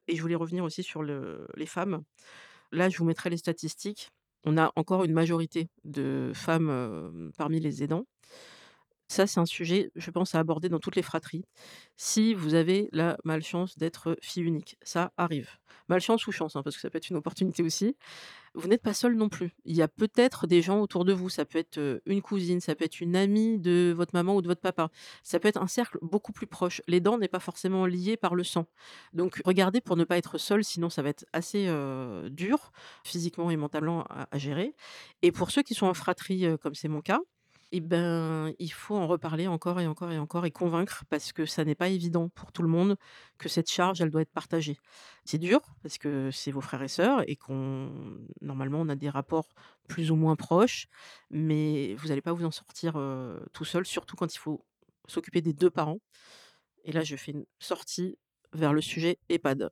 Et je voulais revenir aussi sur le les femmes. Là, je vous mettrai les statistiques. On a encore une majorité de femmes, parmi les aidants. Ça, c'est un sujet, je pense, à aborder dans toutes les fratries. Si vous avez la malchance d'être fille unique, ça arrive. Malchance ou chance, hein, parce que ça peut être une opportunité aussi. Vous n'êtes pas seul non plus. Il y a peut-être des gens autour de vous. Ça peut être, une cousine, ça peut être une amie de votre maman ou de votre papa. Ça peut être un cercle beaucoup plus proche. L'aidant n'est pas forcément lié par le sang. Donc regardez pour ne pas être seul, sinon ça va être assez, dur, physiquement et mentalement à gérer. Et pour ceux qui sont en fratrie, comme c'est mon cas, et ben, il faut en reparler encore et encore et encore et convaincre parce que ça n'est pas évident pour tout le monde que cette charge, elle doit être partagée. C'est dur parce que c'est vos frères et sœurs et qu'on normalement, on a des rapports plus ou moins proches, mais vous allez pas vous en sortir, tout seul, surtout quand il faut s'occuper des 2 parents. Et là, je fais une sortie vers le sujet EHPAD.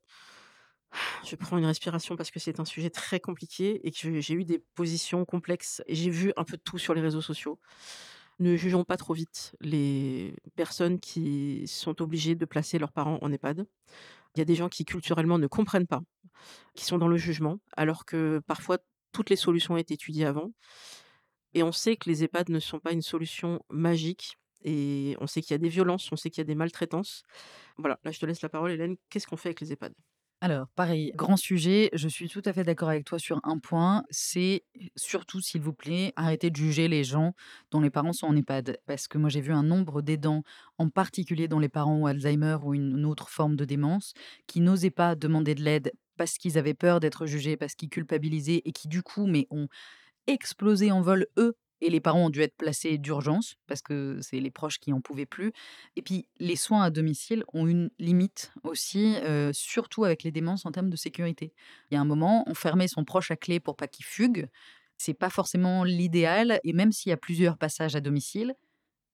Je prends une respiration parce que c'est un sujet très compliqué et que j'ai eu des positions complexes et j'ai vu un peu de tout sur les réseaux sociaux. Ne jugeons pas trop vite les personnes qui sont obligées de placer leurs parents en EHPAD. Il y a des gens qui culturellement ne comprennent pas, qui sont dans le jugement, alors que parfois toutes les solutions ont été étudiées avant. Et on sait que les EHPAD ne sont pas une solution magique et on sait qu'il y a des violences, on sait qu'il y a des maltraitances. Voilà, là je te laisse la parole Hélène, qu'est-ce qu'on fait avec les EHPAD? Alors, pareil, grand sujet, je suis tout à fait d'accord avec toi sur un point, c'est surtout, s'il vous plaît, arrêtez de juger les gens dont les parents sont en EHPAD. Parce que moi, j'ai vu un nombre d'aidants, en particulier dont les parents ont Alzheimer ou une autre forme de démence, qui n'osaient pas demander de l'aide parce qu'ils avaient peur d'être jugés, parce qu'ils culpabilisaient et qui, du coup, mais ont explosé en vol, eux, et les parents ont dû être placés d'urgence parce que c'est les proches qui en pouvaient plus. Et puis, les soins à domicile ont une limite aussi, surtout avec les démences en termes de sécurité. Il y a un moment, on fermait son proche à clé pour pas qu'il fugue. C'est pas forcément l'idéal et même s'il y a plusieurs passages à domicile,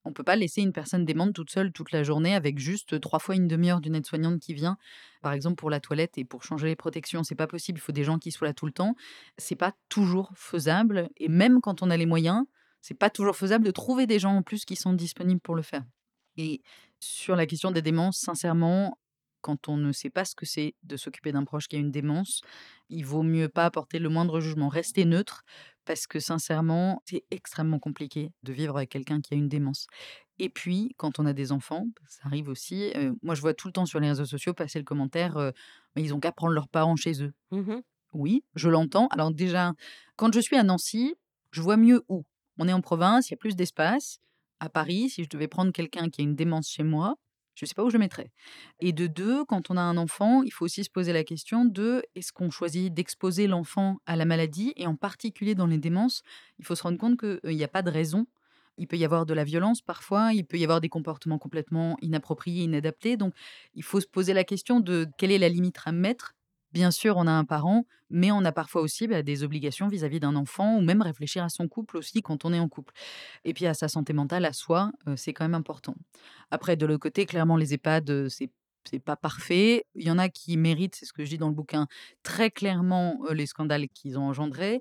on peut pas laisser une personne démente toute seule toute la journée avec juste 3 fois une demi heure d'une aide-soignante qui vient, par exemple pour la toilette et pour changer les protections. C'est pas possible, il faut des gens qui soient là tout le temps. C'est pas toujours faisable et même quand on a les moyens, c'est pas toujours faisable de trouver des gens en plus qui sont disponibles pour le faire. Et sur la question des démences, sincèrement, quand on ne sait pas ce que c'est de s'occuper d'un proche qui a une démence, il vaut mieux pas apporter le moindre jugement. Rester neutre, parce que sincèrement, c'est extrêmement compliqué de vivre avec quelqu'un qui a une démence. Et puis, quand on a des enfants, ça arrive aussi. euh, moi, je vois tout le temps sur les réseaux sociaux passer le commentaire euh, Mais ils ont qu'à prendre leurs parents chez eux. Mmh Oui, je l'entends. Alors, déjà, quand je suis à Nancy, je vois mieux où. On est en province, il y a plus d'espace. À Paris, si je devais prendre quelqu'un qui a une démence chez moi, je ne sais pas où je mettrais. Et de deux, quand on a un enfant, il faut aussi se poser la question de est-ce qu'on choisit d'exposer l'enfant à la maladie? Et en particulier dans les démences, il faut se rendre compte qu'il n'y a pas de raison. Il peut y avoir de la violence parfois, il peut y avoir des comportements complètement inappropriés, inadaptés. Donc, il faut se poser la question de quelle est la limite à mettre Bien sûr, on a un parent, mais on a parfois aussi bah, des obligations vis-à-vis d'un enfant ou même réfléchir à son couple aussi quand on est en couple. Et puis à sa santé mentale, à soi, c'est quand même important. Après, de l'autre côté, clairement, les EHPAD, c'est c'est pas parfait. Il y en a qui méritent, c'est ce que je dis dans le bouquin, très clairement les scandales qu'ils ont engendrés.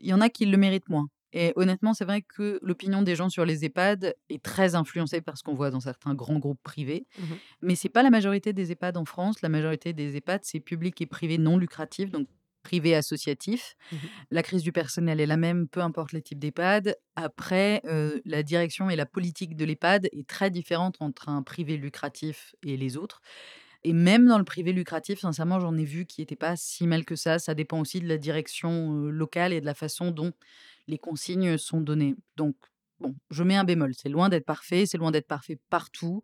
Il y en a qui le méritent moins. Et honnêtement, c'est vrai que l'opinion des gens sur les EHPAD est très influencée par ce qu'on voit dans certains grands groupes privés. Mmh Mais c'est pas la majorité des EHPAD en France. La majorité des EHPAD, c'est public et privé non lucratif, donc privé associatif. Mmh La crise du personnel est la même, peu importe les types d'EHPAD. Après, euh, la direction et la politique de l'EHPAD est très différente entre un privé lucratif et les autres. Et même dans le privé lucratif, sincèrement, j'en ai vu qui n'était pas si mal que ça. Ça dépend aussi de la direction euh, locale et de la façon dont les consignes sont données. Donc, bon, je mets un bémol. C'est loin d'être parfait, c'est loin d'être parfait partout.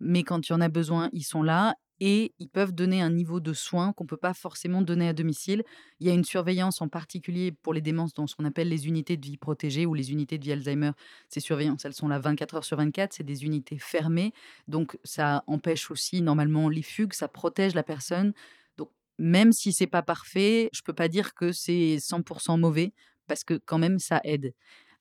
Mais quand il y en a besoin, ils sont là et ils peuvent donner un niveau de soins qu'on ne peut pas forcément donner à domicile. Il y a une surveillance en particulier pour les démences dans ce qu'on appelle les unités de vie protégées ou les unités de vie Alzheimer. Ces surveillances, elles sont là 24 heures sur 24, c'est des unités fermées. Donc ça empêche aussi normalement les fugues, ça protège la personne. Donc même si c'est pas parfait, je peux pas dire que c'est 100% mauvais parce que quand même ça aide.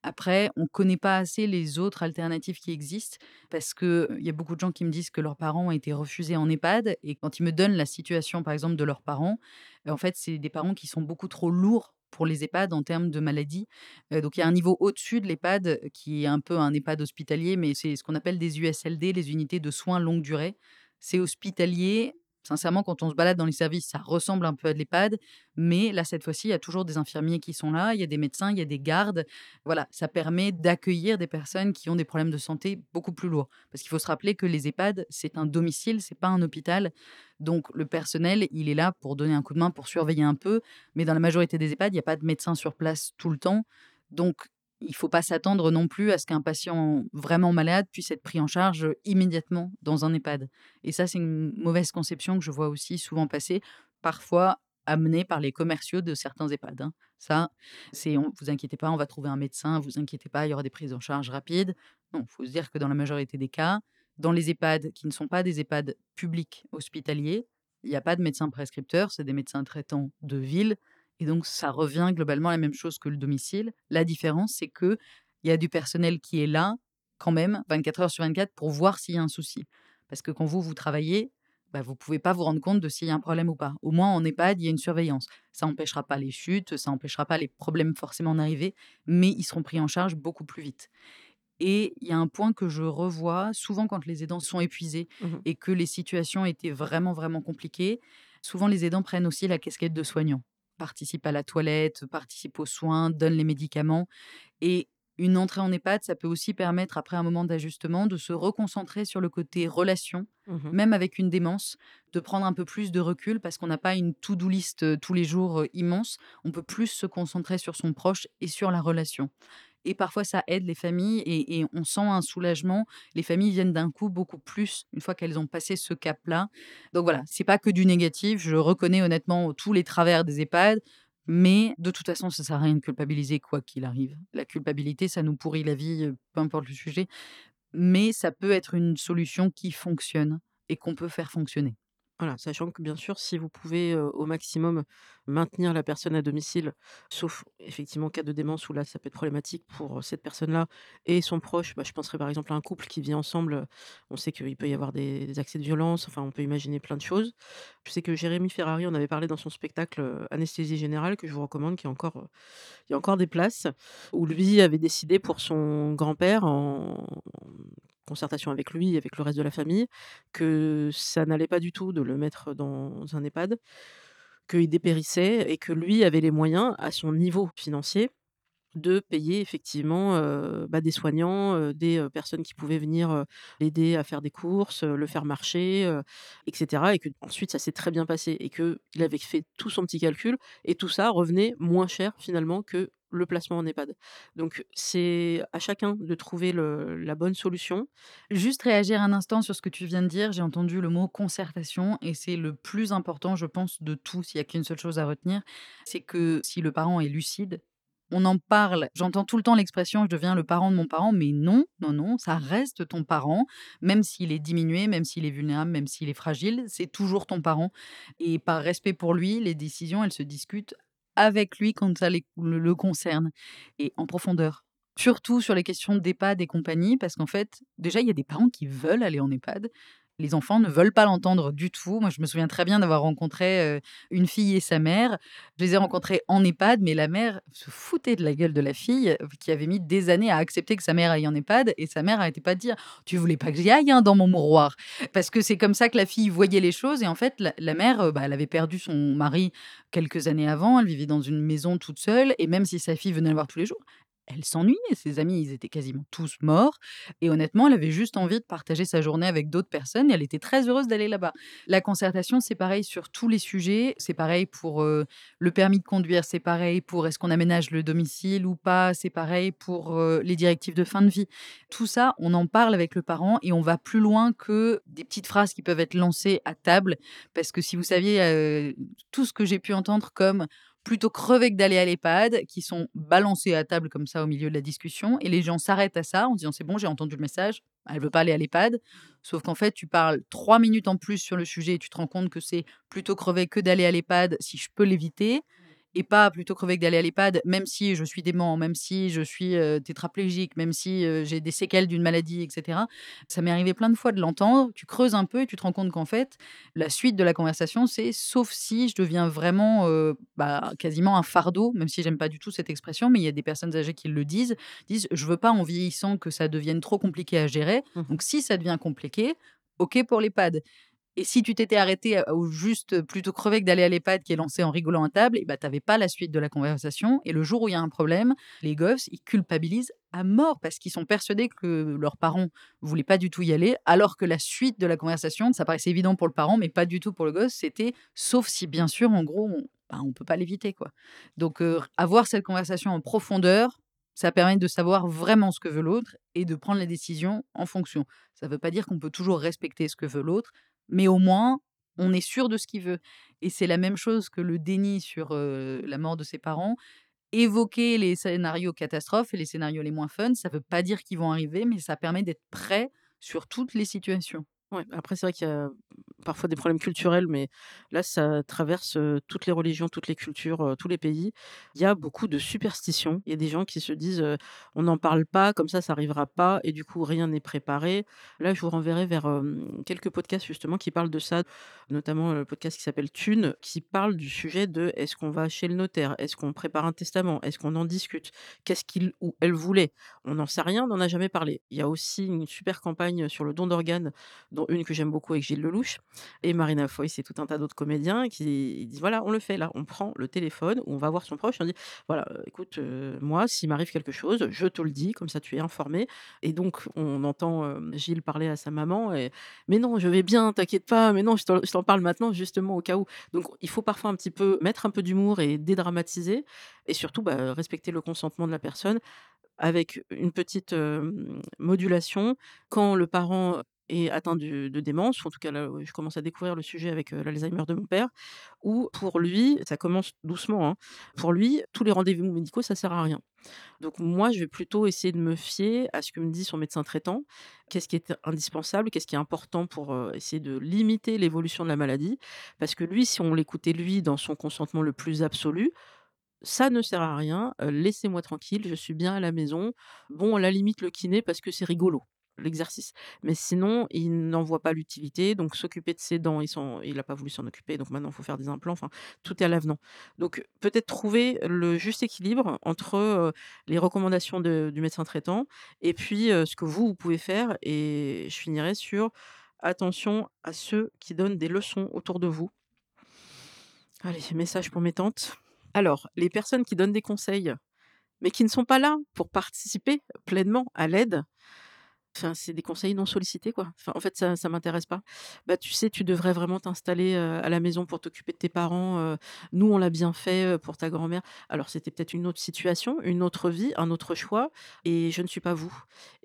Après, on ne connaît pas assez les autres alternatives qui existent parce qu'il y a beaucoup de gens qui me disent que leurs parents ont été refusés en EHPAD et quand ils me donnent la situation, par exemple, de leurs parents, en fait, c'est des parents qui sont beaucoup trop lourds pour les EHPAD en termes de maladies. Euh, donc il y a un niveau au-dessus de l'EHPAD qui est un peu un EHPAD hospitalier, mais c'est ce qu'on appelle des USLD, les unités de soins longue durée. C'est hospitalier Sincèrement, quand on se balade dans les services, ça ressemble un peu à de l'EHPAD, mais là, cette fois-ci, il y a toujours des infirmiers qui sont là, il y a des médecins, il y a des gardes. Voilà, ça permet d'accueillir des personnes qui ont des problèmes de santé beaucoup plus lourds. Parce qu'il faut se rappeler que les EHPAD, c'est un domicile, c'est pas un hôpital. Donc, le personnel, il est là pour donner un coup de main, pour surveiller un peu, mais dans la majorité des EHPAD, il n'y a pas de médecin sur place tout le temps. Donc, il ne faut pas s'attendre non plus à ce qu'un patient vraiment malade puisse être pris en charge immédiatement dans un EHPAD. Et ça, c'est une mauvaise conception que je vois aussi souvent passer, parfois amenée par les commerciaux de certains EHPAD. hein. Ça, c'est on- vous inquiétez pas, on va trouver un médecin, vous inquiétez pas, il y aura des prises en charge rapides. Non, faut se dire que dans la majorité des cas, dans les EHPAD qui ne sont pas des EHPAD publics hospitaliers, il n'y a pas de médecin prescripteur, c'est des médecins traitants de ville et donc, ça revient globalement à la même chose que le domicile. La différence, c'est que il y a du personnel qui est là, quand même, 24 heures sur 24, pour voir s'il y a un souci. Parce que quand vous, vous travaillez, bah, vous ne pouvez pas vous rendre compte de s'il y a un problème ou pas. Au moins, en EHPAD, il y a une surveillance. Ça n'empêchera pas les chutes, ça n'empêchera pas les problèmes forcément d'arriver, mais ils seront pris en charge beaucoup plus vite. Et il y a un point que je revois souvent quand les aidants sont épuisés Mmh et que les situations étaient vraiment, vraiment compliquées. Souvent, les aidants prennent aussi la casquette de soignant, participent à la toilette, participent aux soins, donnent les médicaments. Et Une entrée en EHPAD, ça peut aussi permettre, après un moment d'ajustement, de se reconcentrer sur le côté relation, Mmh mh. même avec une démence, de prendre un peu plus de recul parce qu'on n'a pas une to-do list, tous les jours, immense. On peut plus se concentrer sur son proche et sur la relation et parfois ça aide les familles et on sent un soulagement. Les familles viennent d'un coup beaucoup plus une fois qu'elles ont passé ce cap-là. Donc voilà, c'est pas que du négatif. Je reconnais honnêtement tous les travers des EHPAD, mais de toute façon, ça sert à rien de culpabiliser quoi qu'il arrive. La culpabilité, ça nous pourrit la vie, heu, peu importe le sujet, mais ça peut être une solution qui fonctionne et qu'on peut faire fonctionner. Voilà, sachant que bien sûr, si vous pouvez, au maximum maintenir la personne à domicile, sauf effectivement cas de démence où là, ça peut être problématique pour, cette personne-là et son proche, bah, je penserais par exemple à un couple qui vit ensemble, on sait qu'il peut y avoir des accès de violence, enfin on peut imaginer plein de choses. Je sais que Jérémy Ferrari en avait parlé dans son spectacle, Anesthésie générale que je vous recommande, qui encore, il y a encore des places, où lui avait décidé pour son grand-père en concertation avec lui avec le reste de la famille, que ça n'allait pas du tout de le mettre dans un EHPAD, qu'il dépérissait et que lui avait les moyens, à son niveau financier, de payer effectivement, heu, bah, des soignants, heu, des, heu, personnes qui pouvaient venir, l'aider à faire des courses, le faire marcher, heu, et et qu'ensuite ça s'est très bien passé et qu'il avait fait tout son petit calcul et tout ça revenait moins cher finalement que le placement en EHPAD. Donc c'est à chacun de trouver la bonne solution. Juste réagir un instant sur ce que tu viens de dire. J'ai entendu le mot concertation et c'est le plus important, je pense, de tout. S'il y a qu'une seule chose à retenir, c'est que si le parent est lucide, on en parle. J'entends tout le temps l'expression: «Je deviens le parent de mon parent», mais non, non, non, ça reste ton parent, même s'il est diminué, même s'il est vulnérable, même s'il est fragile, c'est toujours ton parent et par respect pour lui, les décisions, elles se discutent avec lui quand ça le le concerne et en profondeur. Surtout sur les questions d'EHPAD et compagnie, parce qu'en fait, déjà, il y a des parents qui veulent aller en EHPAD. Les enfants ne veulent pas l'entendre du tout. Moi, je me souviens très bien d'avoir rencontré, une fille et sa mère. Je les ai rencontrés en EHPAD, mais la mère se foutait de la gueule de la fille, heu, qui avait mis des années à accepter que sa mère aille en EHPAD et sa mère arrêtait pas de dire: «Tu voulais pas que j'y aille, hein, dans mon mouroir?» parce que c'est comme ça que la fille voyait les choses et en fait, la mère, bah, elle avait perdu son mari quelques années avant. Elle vivait dans une maison toute seule et même si sa fille venait la voir tous les jours, elle s'ennuyait. Ses amis, ils étaient quasiment tous morts et honnêtement, elle avait juste envie de partager sa journée avec d'autres personnes et elle était très heureuse d'aller là-bas. La concertation, c'est pareil sur tous les sujets. C'est pareil pour, le permis de conduire, c'est pareil pour est-ce qu'on aménage le domicile ou pas, c'est pareil pour, les directives de fin de vie. Tout ça, on en parle avec le parent et on va plus loin que des petites phrases qui peuvent être lancées à table parce que si vous saviez, tout ce que j'ai pu entendre comme: «Plutôt crever que d'aller à l'EHPAD», qui sont balancés à table comme ça au milieu de la discussion et les gens s'arrêtent à ça en disant: «C'est bon, j'ai entendu le message, elle veut pas aller à l'EHPAD». Sauf qu'en fait, tu parles 3 minutes en plus sur le sujet et tu te rends compte que c'est plutôt crever que d'aller à l'EHPAD si je peux l'éviter et pas plutôt crever que d'aller à l'EHPAD, même si je suis dément, même si je suis, heu, tétraplégique, même si, heu, j'ai des séquelles d'une maladie et cetera. Ça m'est arrivé plein de fois de l'entendre. Tu creuses un peu et tu te rends compte qu'en fait, la suite de la conversation, c'est sauf si je deviens vraiment, heu, bah, quasiment un fardeau, même si j'aime pas du tout cette expression, mais il y a des personnes âgées qui le disent, disent: «Je veux pas en vieillissant que ça devienne trop compliqué à gérer, Mmh mh. donc si ça devient compliqué, OK pour l'EHPAD». Et si tu t'étais arrêté au juste plutôt crever que d'aller à l'EHPAD qui est lancé en rigolant à table et bah, tu avais pas la suite de la conversation et le jour où il y a un problème, les gosses, ils culpabilisent à mort parce qu'ils sont persuadés que leurs parents voulaient pas du tout y aller, alors que la suite de la conversation, ça paraissait évident pour le parent, mais pas du tout pour le gosse, c'était sauf si bien sûr, en gros, on bah, on peut pas l'éviter, quoi. Donc avoir cette conversation en profondeur, ça permet de savoir vraiment ce que veut l'autre et de prendre les décisions en fonction. Ça veut pas dire qu'on peut toujours respecter ce que veut l'autre, mais au moins, on est sûr de ce qu'il veut et c'est la même chose que le déni sur, la mort de ses parents. Évoquer les scénarios catastrophes et les scénarios les moins fun, ça veut pas dire qu'ils vont arriver, mais ça permet d'être prêt sur toutes les situations. Après c'est vrai qu'il y a parfois des problèmes culturels, mais là ça traverse, toutes les religions, toutes les cultures, tous les pays. Il y a beaucoup de superstitions. Il y a des gens qui se disent, «On n'en parle pas, comme ça, ça arrivera pas» et du coup rien n'est préparé. Là, je vous renverrai vers, quelques podcasts justement qui parlent de ça, notamment le podcast qui s'appelle Thune, qui parle du sujet de: est-ce qu'on va chez le notaire? Est-ce qu'on prépare un testament? Est-ce qu'on en discute? Qu'est-ce qu'il ou elle voulait? On n'en sait rien, on n'en a jamais parlé. Il y a aussi une super campagne sur le don d'organes, une que j'aime beaucoup avec Gilles Lellouche, Et Marina Foïs et tout un tas d'autres comédiens qui disent: «Voilà, on le fait là, on prend le téléphone, on va voir son proche, on dit: "Voilà, heu, écoute, heu, moi, s'il m'arrive quelque chose, je te le dis, comme ça tu es informé"» et donc on entend, hem, Gilles parler à sa maman et: «Mais non, je vais bien, t'inquiète pas, mais non, je t'en parle maintenant justement au cas où». Donc il faut parfois un petit peu mettre un peu d'humour et dédramatiser et surtout, bah, respecter le consentement de la personne avec une petite, modulation. Quand le parent est atteint de démence, en tout cas là, je commence à découvrir le sujet avec, l'Alzheimer de mon père, où pour lui, ça commence doucement, hein, pour lui, tous les rendez-vous médicaux, ça sert à rien. Donc moi, je vais plutôt essayer de me fier à ce que me dit son médecin traitant. Qu'est-ce qui est indispensable? Qu'est-ce qui est important pour, essayer de limiter l'évolution de la maladie? Parce que lui, si on l'écoutait lui dans son consentement le plus absolu, ça ne sert à rien, laissez-moi tranquille, je suis bien à la maison. Bon, à la limite, le kiné parce que c'est rigolo, l'exercice. Mais sinon, il n'en voit pas l'utilité, donc s'occuper de ses dents, il s'en il a pas voulu s'en occuper, donc maintenant il faut faire des implants, enfin, tout est à l'avenant. Donc peut-être trouver le juste équilibre entre, les recommandations du médecin traitant et puis, ce que vous, vous pouvez faire et je finirai sur attention à ceux qui donnent des leçons autour de vous. Allez, message pour mes tantes. Alors, les personnes qui donnent des conseils, mais qui ne sont pas là pour participer pleinement à l'aide, enfin, c'est des conseils non sollicités, quoi. En fait, ça ça m'intéresse pas. Bah, tu sais, tu devrais vraiment t'installer, à la maison pour t'occuper de tes parents, nous, on l'a bien fait, pour ta grand-mère. Alors, c'était peut-être une autre situation, une autre vie, un autre choix et je ne suis pas vous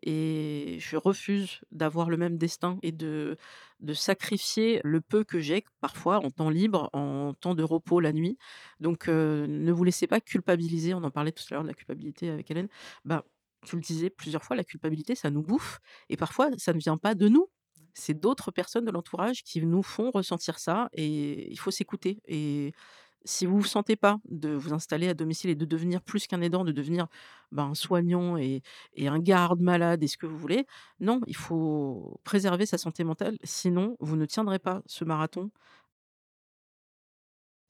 et je refuse d'avoir le même destin et de de sacrifier le peu que j'ai, parfois en temps libre, en temps de repos la nuit. Donc, ne vous laissez pas culpabiliser. On en parlait tout à l'heure de la culpabilité avec Hélène. Bah, tu le disais plusieurs fois, la culpabilité, ça nous bouffe et parfois ça ne vient pas de nous. C'est d'autres personnes de l'entourage qui nous font ressentir ça et il faut s'écouter et si vous vous sentez pas de vous installer à domicile et de devenir plus qu'un aidant, de devenir, ben, un soignant et et un garde-malade et ce que vous voulez, non, il faut préserver sa santé mentale, sinon vous ne tiendrez pas ce marathon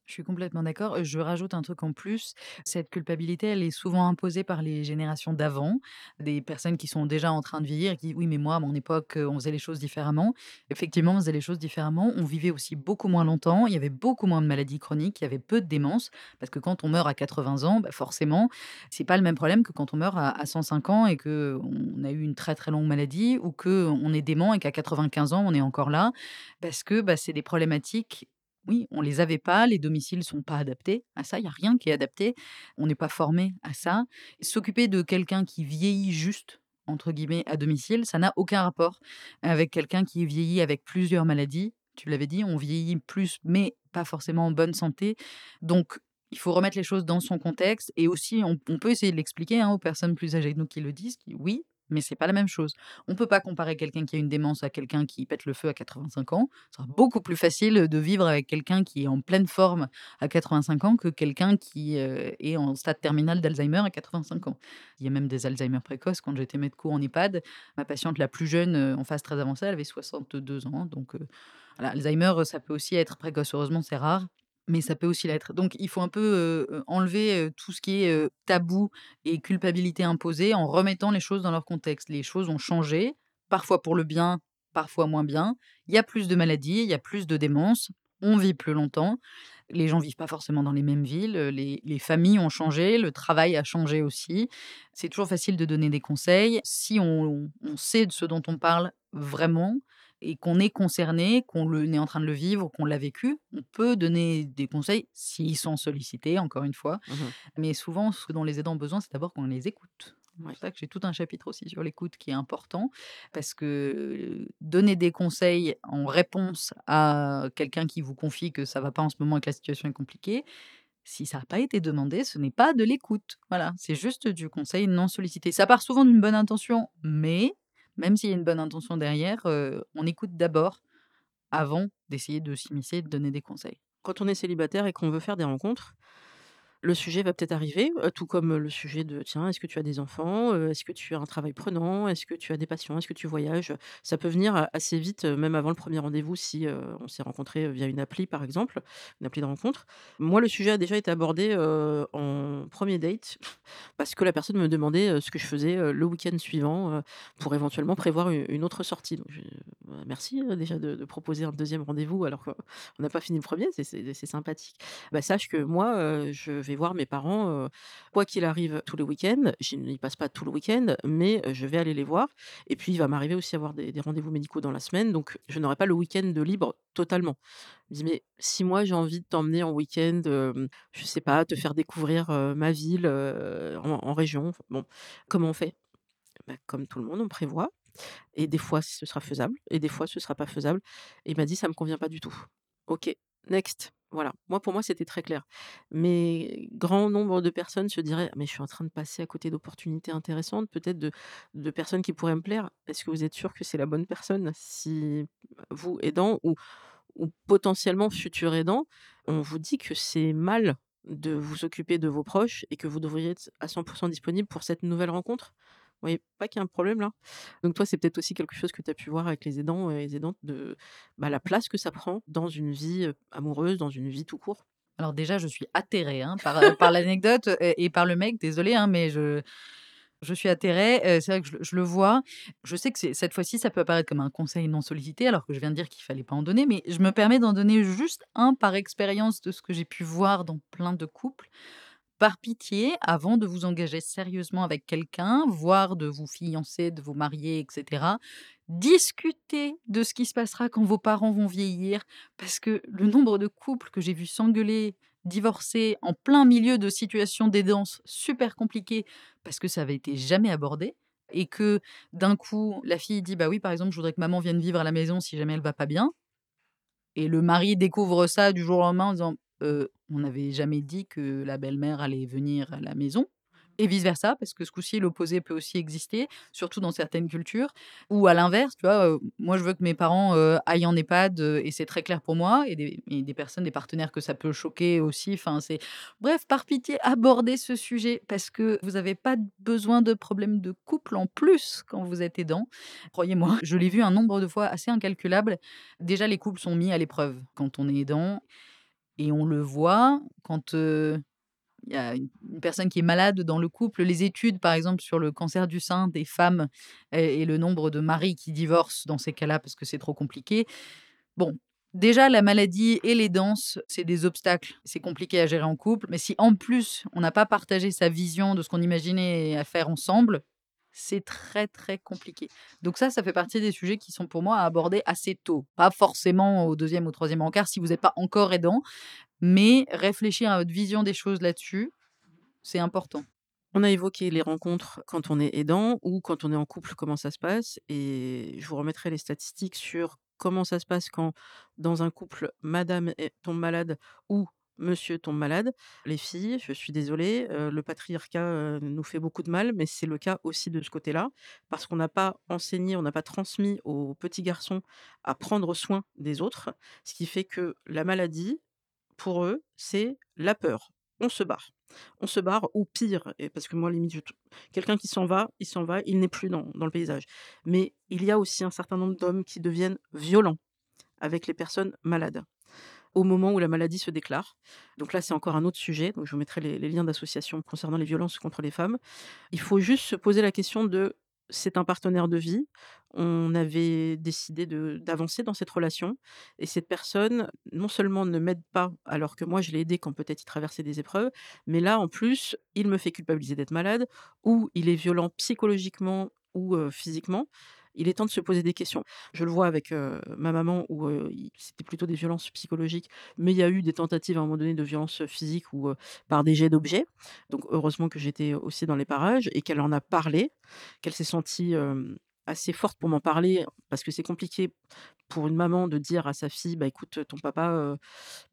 Je suis complètement d'accord. Je rajoute un truc en plus. Cette culpabilité, elle est souvent imposée par les générations d'avant, des personnes qui sont déjà en train de vieillir et qui oui, mais moi, à mon époque, euh, on faisait les choses différemment. Effectivement, on faisait les choses différemment. On vivait aussi beaucoup moins longtemps. Il y avait beaucoup moins de maladies chroniques. Il y avait peu de démence. Parce que quand on meurt à 80 ans, bah, forcément, c'est pas le même problème que quand on meurt à, à 105 ans et que on a eu une très très longue maladie ou que on est dément et qu'à 95 ans, on est encore là. Parce que bah, c'est des problématiques oui, on les avait pas, les domiciles sont pas adaptés à ça, il y a rien qui est adapté. On n'est pas formé à ça. S'occuper de quelqu'un qui «vieillit juste» entre guillemets à domicile, ça n'a aucun rapport avec quelqu'un qui vieillit avec plusieurs maladies. Tu l'avais dit, on vieillit plus, mais pas forcément en bonne santé. Donc il faut remettre les choses dans son contexte et aussi on on peut essayer de l'expliquer, hein, aux personnes plus âgées que nous qui le disent, qui oui, mais c'est pas la même chose. On peut pas comparer quelqu'un qui a une démence à quelqu'un qui pète le feu à 85 ans. Ce sera beaucoup plus facile de vivre avec quelqu'un qui est en pleine forme à 85 ans que quelqu'un qui, heu, est en stade terminal d'Alzheimer à 85 ans. Il y a même des Alzheimer précoces. Quand j'étais médecin en EHPAD, ma patiente la plus jeune, heu, en phase très avancée, elle avait 62 ans, donc voilà, Alzheimer, ça peut aussi être précoce. Heureusement, c'est rare. Mais ça peut aussi l'être. Donc il faut un peu, enlever, tout ce qui est, tabou et culpabilité imposée en remettant les choses dans leur contexte. Les choses ont changé, parfois pour le bien, parfois moins bien. Il y a plus de maladies, il y a plus de démence, on vit plus longtemps. Les gens vivent pas forcément dans les mêmes villes, les les familles ont changé, le travail a changé aussi. C'est toujours facile de donner des conseils. Si on sait de ce dont on parle vraiment, et qu'on est concerné, qu'on est en train de le vivre, qu'on l'a vécu, on peut donner des conseils s'ils sont sollicités, encore une fois. Mmh Mais souvent, ce dont les aidants ont besoin, c'est d'abord qu'on les écoute. C'est pour ça que j'ai tout un chapitre aussi sur l'écoute qui est important, parce que donner des conseils en réponse à quelqu'un qui vous confie que ça va pas en ce moment et que la situation est compliquée, si ça n'a pas été demandé, ce n'est pas de l'écoute. Voilà, c'est juste du conseil non sollicité. Ça part souvent d'une bonne intention, mais même s'il y a une bonne intention derrière, on écoute d'abord, avant d'essayer de s'immiscer de donner des conseils. Quand on est célibataire et qu'on veut faire des rencontres, Le sujet va peut-être arriver, tout comme, le sujet de: «Tiens, est-ce que tu as des enfants? Est-ce que tu as un travail prenant? Est-ce que tu as des passions? Est-ce que tu voyages?» ça peut venir assez vite, même avant le premier rendez-vous si, on s'est rencontrés, via une appli, par exemple, une appli de rencontre. Moi, le sujet a déjà été abordé, en premier date <laughs> parce que la personne me demandait, ce que je faisais, le week-end suivant, pour éventuellement prévoir une autre sortie. Donc Bah, merci, déjà de proposer un 2e rendez-vous alors qu'on n'a pas fini le 1er, c'est sympathique. Bah, sache que moi, je vais voir mes parents, quoi qu'il arrive tous les week-ends. Je n'y passe pas tout le week-end, mais je vais aller les voir et puis il va m'arriver aussi avoir des rendez-vous médicaux dans la semaine, donc je n'aurai pas le week-end de libre totalement. Je dis: «Mais si moi j'ai envie de t'emmener en week-end, hem, je sais pas, te faire découvrir, ma ville, en région, bon, comment on fait?» Bah, comme tout le monde, on prévoit et des fois ce sera faisable et des fois ce sera pas faisable il m'a dit: «Ça me convient pas du tout». OK, next. Voilà. Moi, pour moi, c'était très clair. Mais grand nombre de personnes se diraient: «Mais je suis en train de passer à côté d'opportunités intéressantes, peut-être de personnes qui pourraient me plaire». Est-ce que vous êtes sûr que c'est la bonne personne? Si vous, aidant ou ou potentiellement futur aidant, on vous dit que c'est mal de vous occuper de vos proches et que vous devriez être à 100% disponible pour cette nouvelle rencontre? Pas qu'il y a un problème là? Donc toi, c'est peut-être aussi quelque chose que tu as pu voir avec les aidants et les aidantes de, bah, la place que ça prend dans une vie, amoureuse, dans une vie tout court? Alors déjà, je suis atterrée, hein, par, l'anecdote et par le mec. Désolée, hein, mais je je suis atterrée. C'est vrai que je je le vois. Je sais que cette fois-ci, ça peut apparaître comme un conseil non sollicité, alors que je viens de dire qu'il fallait pas en donner, mais je me permets d'en donner juste un par expérience de ce que j'ai pu voir dans plein de couples. Par pitié, avant de vous engager sérieusement avec quelqu'un, voire de vous fiancer, de vous marier et cetera, discutez de ce qui se passera quand vos parents vont vieillir. Parce que le nombre de couples que j'ai vus s'engueuler, divorcer en plein milieu de situations d'aidance super compliquées, parce que ça avait été jamais abordé et que d'un coup, la fille dit: «Bah oui, par exemple, je voudrais que maman vienne vivre à la maison si jamais elle va pas bien» et le mari découvre ça du jour au lendemain en disant: «Heu, on n'avait jamais dit que la belle-mère allait venir à la maison» et vice versa, parce que ce coup-ci, l'opposé peut aussi exister, surtout dans certaines cultures. Ou à l'inverse, tu vois, moi je veux que mes parents, aillent en EHPAD, et c'est très clair pour moi et des personnes, des partenaires que ça peut choquer aussi, c'est bref, par pitié, abordez ce sujet parce que vous avez pas besoin de problèmes de couple en plus quand vous êtes aidant. Croyez-moi, je l'ai vu un nombre de fois assez incalculable. Déjà, les couples sont mis à l'épreuve quand on est aidant et on le voit quand, il y a une personne qui est malade dans le couple. Les études, par exemple, sur le cancer du sein des femmes et et le nombre de maris qui divorcent dans ces cas-là parce que c'est trop compliqué. Bon, déjà la maladie et l'aidance, c'est des obstacles, c'est compliqué à gérer en couple, mais si en plus on n'a pas partagé sa vision de ce qu'on imaginait à faire ensemble, c'est très, très compliqué. Donc ça, ça fait partie des sujets qui sont pour moi à aborder assez tôt. Pas forcément au 2e ou 3e encart si vous êtes pas encore aidant, mais réfléchir à votre vision des choses là-dessus, c'est important. On a évoqué les rencontres quand on est aidant ou quand on est en couple, comment ça se passe et je vous remettrai les statistiques sur comment ça se passe quand, dans un couple, madame tombe malade ou monsieur tombe malade. Les filles, je suis désolée, heu, le patriarcat, heu, nous fait beaucoup de mal, mais c'est le cas aussi de ce côté-là, parce qu'on n'a pas enseigné, on n'a pas transmis aux petits garçons à prendre soin des autres, ce qui fait que la maladie, pour eux, c'est la peur. On se barre. On se barre ou pire et parce que moi limite quelqu'un qui s'en va, il s'en va, il n'est plus dans dans le paysage. Mais il y a aussi un certain nombre d'hommes qui deviennent violents avec les personnes malades, au moment où la maladie se déclare. Donc là, c'est encore un autre sujet, donc je vous mettrai les liens d'associations concernant les violences contre les femmes. Il faut juste se poser la question de c'est un partenaire de vie, on avait décidé d'avancer dans cette relation et cette personne, non seulement ne m'aide pas alors que moi je l'ai aidé quand peut-être il traversait des épreuves, mais là en plus, il me fait culpabiliser d'être malade ou il est violent psychologiquement ou heu, physiquement. Il est temps de se poser des questions. Je le vois avec, ma maman où, c'était plutôt des violences psychologiques, mais il y a eu des tentatives à un moment donné de violences, physiques ou, par des jets d'objets. Donc heureusement que j'étais aussi dans les parages et qu'elle en a parlé, qu'elle s'est sentie, assez forte pour m'en parler parce que c'est compliqué pour une maman de dire à sa fille: «Bah écoute, ton papa,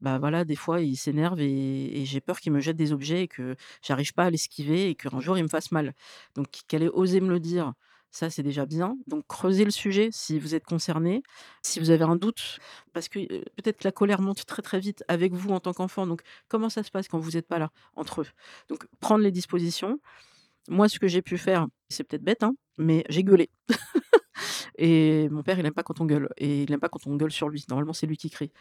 bah voilà, des fois il s'énerve et et j'ai peur qu'il me jette des objets et que j'arrive pas à l'esquiver et qu'un jour il me fasse mal». Donc qu'elle ait osé me le dire, ça c'est déjà bien. Donc creusez le sujet si vous êtes concernés, si vous avez un doute, parce que, peut-être que la colère monte très, très vite avec vous en tant qu'enfant. Donc comment ça se passe quand vous êtes pas là, entre eux? Donc prendre les dispositions. Moi, ce que j'ai pu faire, c'est peut-être bête, hein, mais j'ai gueulé <laughs> et mon père, il aime pas quand on gueule et il aime pas quand on gueule sur lui. Normalement, c'est lui qui crie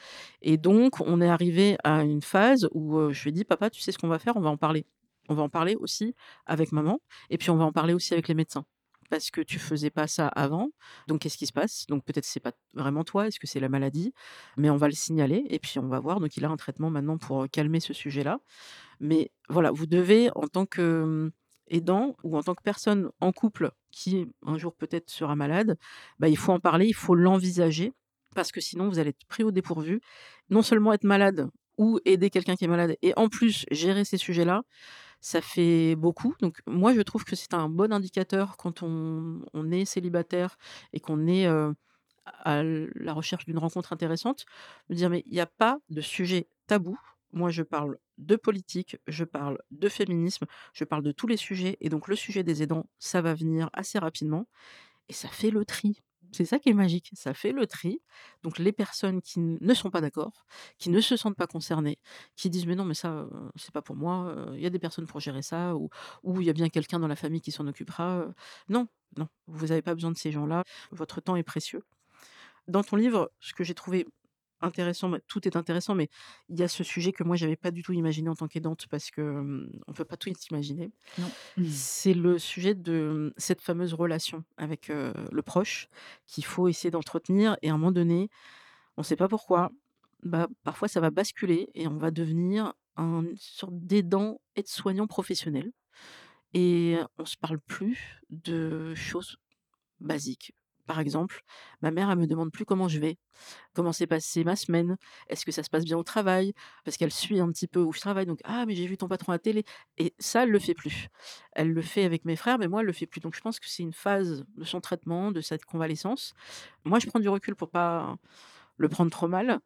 et donc on est arrivé à une phase où, je lui ai dit: «Papa, tu sais ce qu'on va faire? On va en parler. On va en parler aussi avec maman et puis on va en parler aussi avec les médecins». Parce que tu faisais pas ça avant. Donc qu'est-ce qui se passe? Donc peut-être c'est pas vraiment toi, est-ce que c'est la maladie? Mais on va le signaler et puis on va voir. Donc il a un traitement maintenant pour, heu, calmer ce sujet-là. Mais voilà, vous devez en tant que, mmh, aidant ou en tant que personne en couple qui un jour peut-être sera malade, bah, il faut en parler, il faut l'envisager parce que sinon vous allez être pris au dépourvu. Non seulement être malade ou aider quelqu'un qui est malade et en plus gérer ces sujets-là, ça fait beaucoup. Donc moi je trouve que c'est un bon indicateur quand on est célibataire et qu'on est, heu, à la recherche d'une rencontre intéressante, dire: «Mais il y a pas de sujet tabou». Moi je parle de politique, je parle de féminisme, je parle de tous les sujets et donc le sujet des aidants, ça va venir assez rapidement et ça fait le tri. C'est ça qui est magique, ça fait le tri. Donc les personnes qui ne sont pas d'accord, qui ne se sentent pas concernées, qui disent: «Mais non, mais ça, heu, c'est pas pour moi, heu, il y a des personnes pour gérer ça» ou ou «Il y a bien quelqu'un dans la famille qui s'en occupera», heu. Non, non, vous avez pas besoin de ces gens-là, votre temps est précieux. Dans ton livre, ce que j'ai trouvé intéressant, bah, tout est intéressant, mais il y a ce sujet que moi j'avais pas du tout imaginé en tant qu'aidante parce que, hem, on peut pas tout imaginer. Non. C'est le sujet de, mmh, cette fameuse relation avec, le proche qu'il faut essayer d'entretenir et à un moment donné, on sait pas pourquoi, bah, parfois ça va basculer et on va devenir un une sorte d'aidant, aide-soignant professionnel et on se parle plus de choses basiques. Par exemple, ma mère, elle me demande plus comment je vais, comment s'est passée ma semaine, est-ce que ça se passe bien au travail? Parce qu'elle suit un petit peu où je travaille, donc: «Ah mais j'ai vu ton patron à télé» et ça, elle le fait plus. Elle le fait avec mes frères, mais moi, elle le fait plus. Donc je pense que c'est une phase de son traitement, de cette convalescence. Moi, je prends du recul pour pas le prendre trop mal.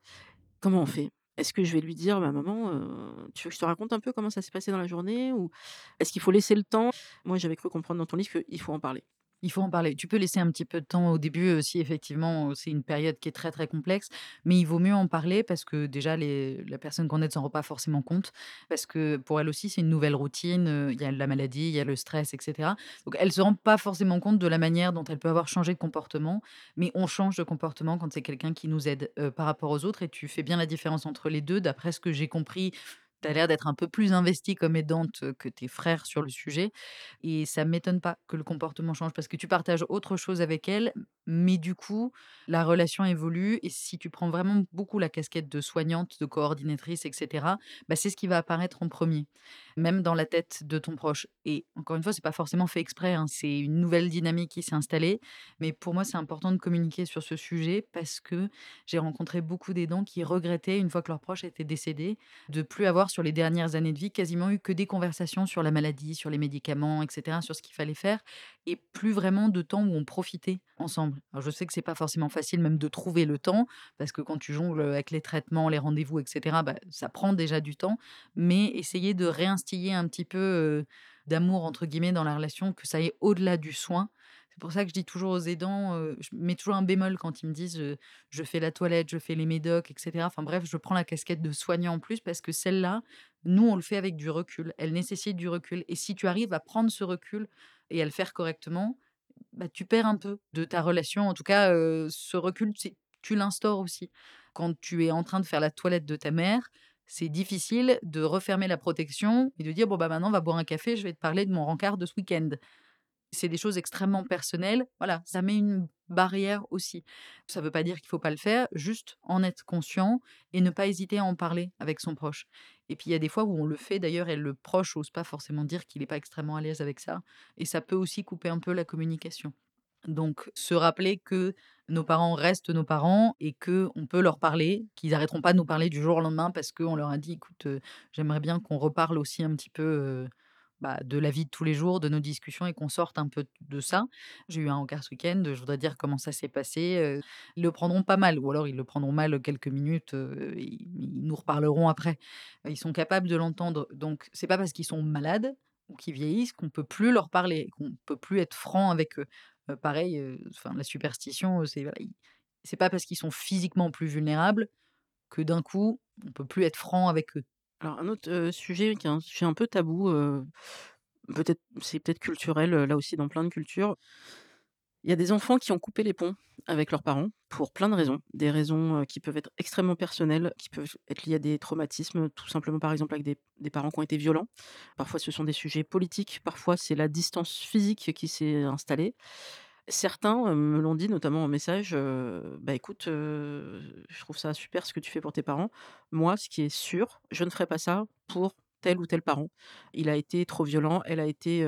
Comment on fait? Est-ce que je vais lui dire: «Bah maman, heu, tu veux que je te raconte un peu comment ça s'est passé dans la journée?» ou est-ce qu'il faut laisser le temps? Moi, j'avais cru comprendre dans ton livre qu'il faut en parler. Il faut en parler. Tu peux laisser un petit peu de temps au début, si effectivement, c'est une période qui est très, très complexe, mais il vaut mieux en parler parce que déjà les la personne qu'on aide s'en rend pas forcément compte. Parce que pour elle aussi, c'est une nouvelle routine, il y a la maladie, il y a le stress et cetera. Donc elle se rend pas forcément compte de la manière dont elle peut avoir changé de comportement, mais on change de comportement quand c'est quelqu'un qui nous aide, par rapport aux autres et tu fais bien la différence entre les 2. D'après ce que j'ai compris, tu as l'air d'être un peu plus investie comme aidante, que tes frères sur le sujet et ça m'étonne pas que le comportement change parce que tu partages autre chose avec elle, mais du coup, la relation évolue et si tu prends vraiment beaucoup la casquette de soignante, de coordinatrice et cetera, bah, c'est ce qui va apparaître en premier, même dans la tête de ton proche et encore une fois, c'est pas forcément fait exprès, hein, c'est une nouvelle dynamique qui s'est installée, mais pour moi, c'est important de communiquer sur ce sujet parce que j'ai rencontré beaucoup d'aidants qui regrettaient, une fois que leur proche était décédé, de plus avoir sur les dernières années de vie quasiment eu que des conversations sur la maladie, sur les médicaments et cetera, sur ce qu'il fallait faire et plus vraiment de temps où on profitait ensemble. Je sais que c'est pas forcément facile même de trouver le temps parce que quand tu jongles, avec les traitements, les rendez-vous et cetera, bah, ça prend déjà du temps, mais essayer de un petit peu, «d'amour» entre guillemets dans la relation, que ça aille au-delà du soin. C'est pour ça que je dis toujours aux aidants, je mets toujours un bémol quand ils me disent, «Je fais la toilette, je fais les médocs» et cetera. Enfin bref, je prends la casquette de soignant en plus parce que celle-là, nous, on le fait avec du recul. Elle nécessite du recul et si tu arrives à prendre ce recul et à le faire correctement, bah, tu perds un peu de ta relation. En tout cas, ce recul, tu l'instaures aussi. Quand tu es en train de faire la toilette de ta mère, c'est difficile de refermer la protection et de dire: «Bon, bah, maintenant, on va boire un café, je vais te parler de mon rencard de ce week-end». C'est des choses extrêmement personnelles. Voilà, ça met une barrière aussi. Ça veut pas dire qu'il faut pas le faire, juste en être conscient et ne pas hésiter à en parler avec son proche. Et puis il y a des fois où on le fait d'ailleurs et le proche ose pas forcément dire qu'il est pas extrêmement à l'aise avec ça et ça peut aussi couper un peu la communication. Donc se rappeler que nos parents restent nos parents et qu'on peut leur parler, qu'ils arrêteront pas de nous parler du jour au lendemain parce qu'on leur a dit: «Écoute, heu, j'aimerais bien qu'on reparle aussi un petit peu, bah, de la vie de tous les jours, de nos discussions et qu'on sorte un peu de ça. J'ai eu un encart ce week-end, je voudrais dire comment ça s'est passé, heu». Ils le prendront pas mal ou alors ils le prendront mal quelques minutes, ils ils nous reparleront après. Ils sont capables de l'entendre, donc c'est pas parce qu'ils sont malades ou qu'ils vieillissent qu'on peut plus leur parler, qu'on peut plus être franc avec eux. Pareil, la superstition, c'est pas parce qu'ils sont physiquement plus vulnérables que d'un coup, on peut plus être franc avec eux. Alors un autre, sujet qui est un sujet un peu tabou, peut-être c'est peut-être culturel, là aussi dans plein de cultures. Il y a des enfants qui ont coupé les ponts avec leurs parents pour plein de raisons. Des raisons, heu, qui peuvent être extrêmement personnelles, qui peuvent être liées à des traumatismes, tout simplement, par exemple, avec des parents qui ont été violents. Parfois, ce sont des sujets politiques, parfois, c'est la distance physique qui s'est installée. Certains, heu, me l'ont dit, notamment en message, heu: «Bah, écoute, je trouve ça super ce que tu fais pour tes parents. Moi, ce qui est sûr, je ne ferai pas ça pour tel ou tel parent. Il a été trop violent, elle a été,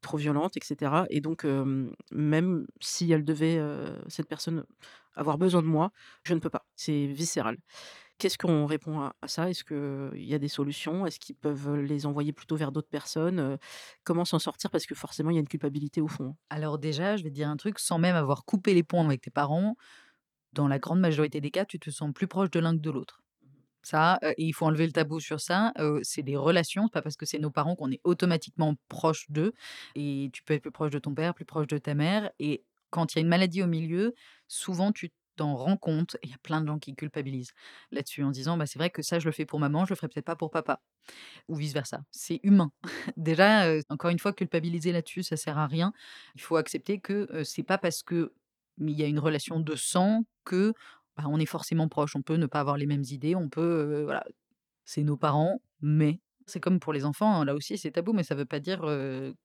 trop violente et cetera et donc même si elle devait, cette personne avoir besoin de moi, je ne peux pas. C'est viscéral». Qu'est-ce qu'on répond à ça? Est-ce qu'il y a des solutions? Est-ce qu'ils peuvent les envoyer plutôt vers d'autres personnes? Comment s'en sortir? Parce que forcément, il y a une culpabilité au fond. Alors déjà, je vais te dire un truc, sans même avoir coupé les ponts avec tes parents, dans la grande majorité des cas, tu te sens plus proche de l'un que de l'autre. Ça, et il faut enlever le tabou sur ça, c'est des relations, pas parce que c'est nos parents qu'on est automatiquement proche d'eux et tu peux être plus proche de ton père, plus proche de ta mère et quand il y a une maladie au milieu, souvent tu t'en rends compte il y a plein de gens qui culpabilisent là-dessus en disant: «Bah, c'est vrai que ça, je le fais pour maman, je le ferai peut-être pas pour papa» ou vice versa. C'est humain. <laughs> Déjà, encore une fois, culpabiliser là-dessus, ça sert à rien. Il faut accepter que, c'est pas parce que il y a une relation de sang que bah, on est forcément proche, on peut ne pas avoir les mêmes idées, on peut, voilà, c'est nos parents, mais c'est comme pour les enfants, hein, là aussi c'est tabou, mais ça veut pas dire,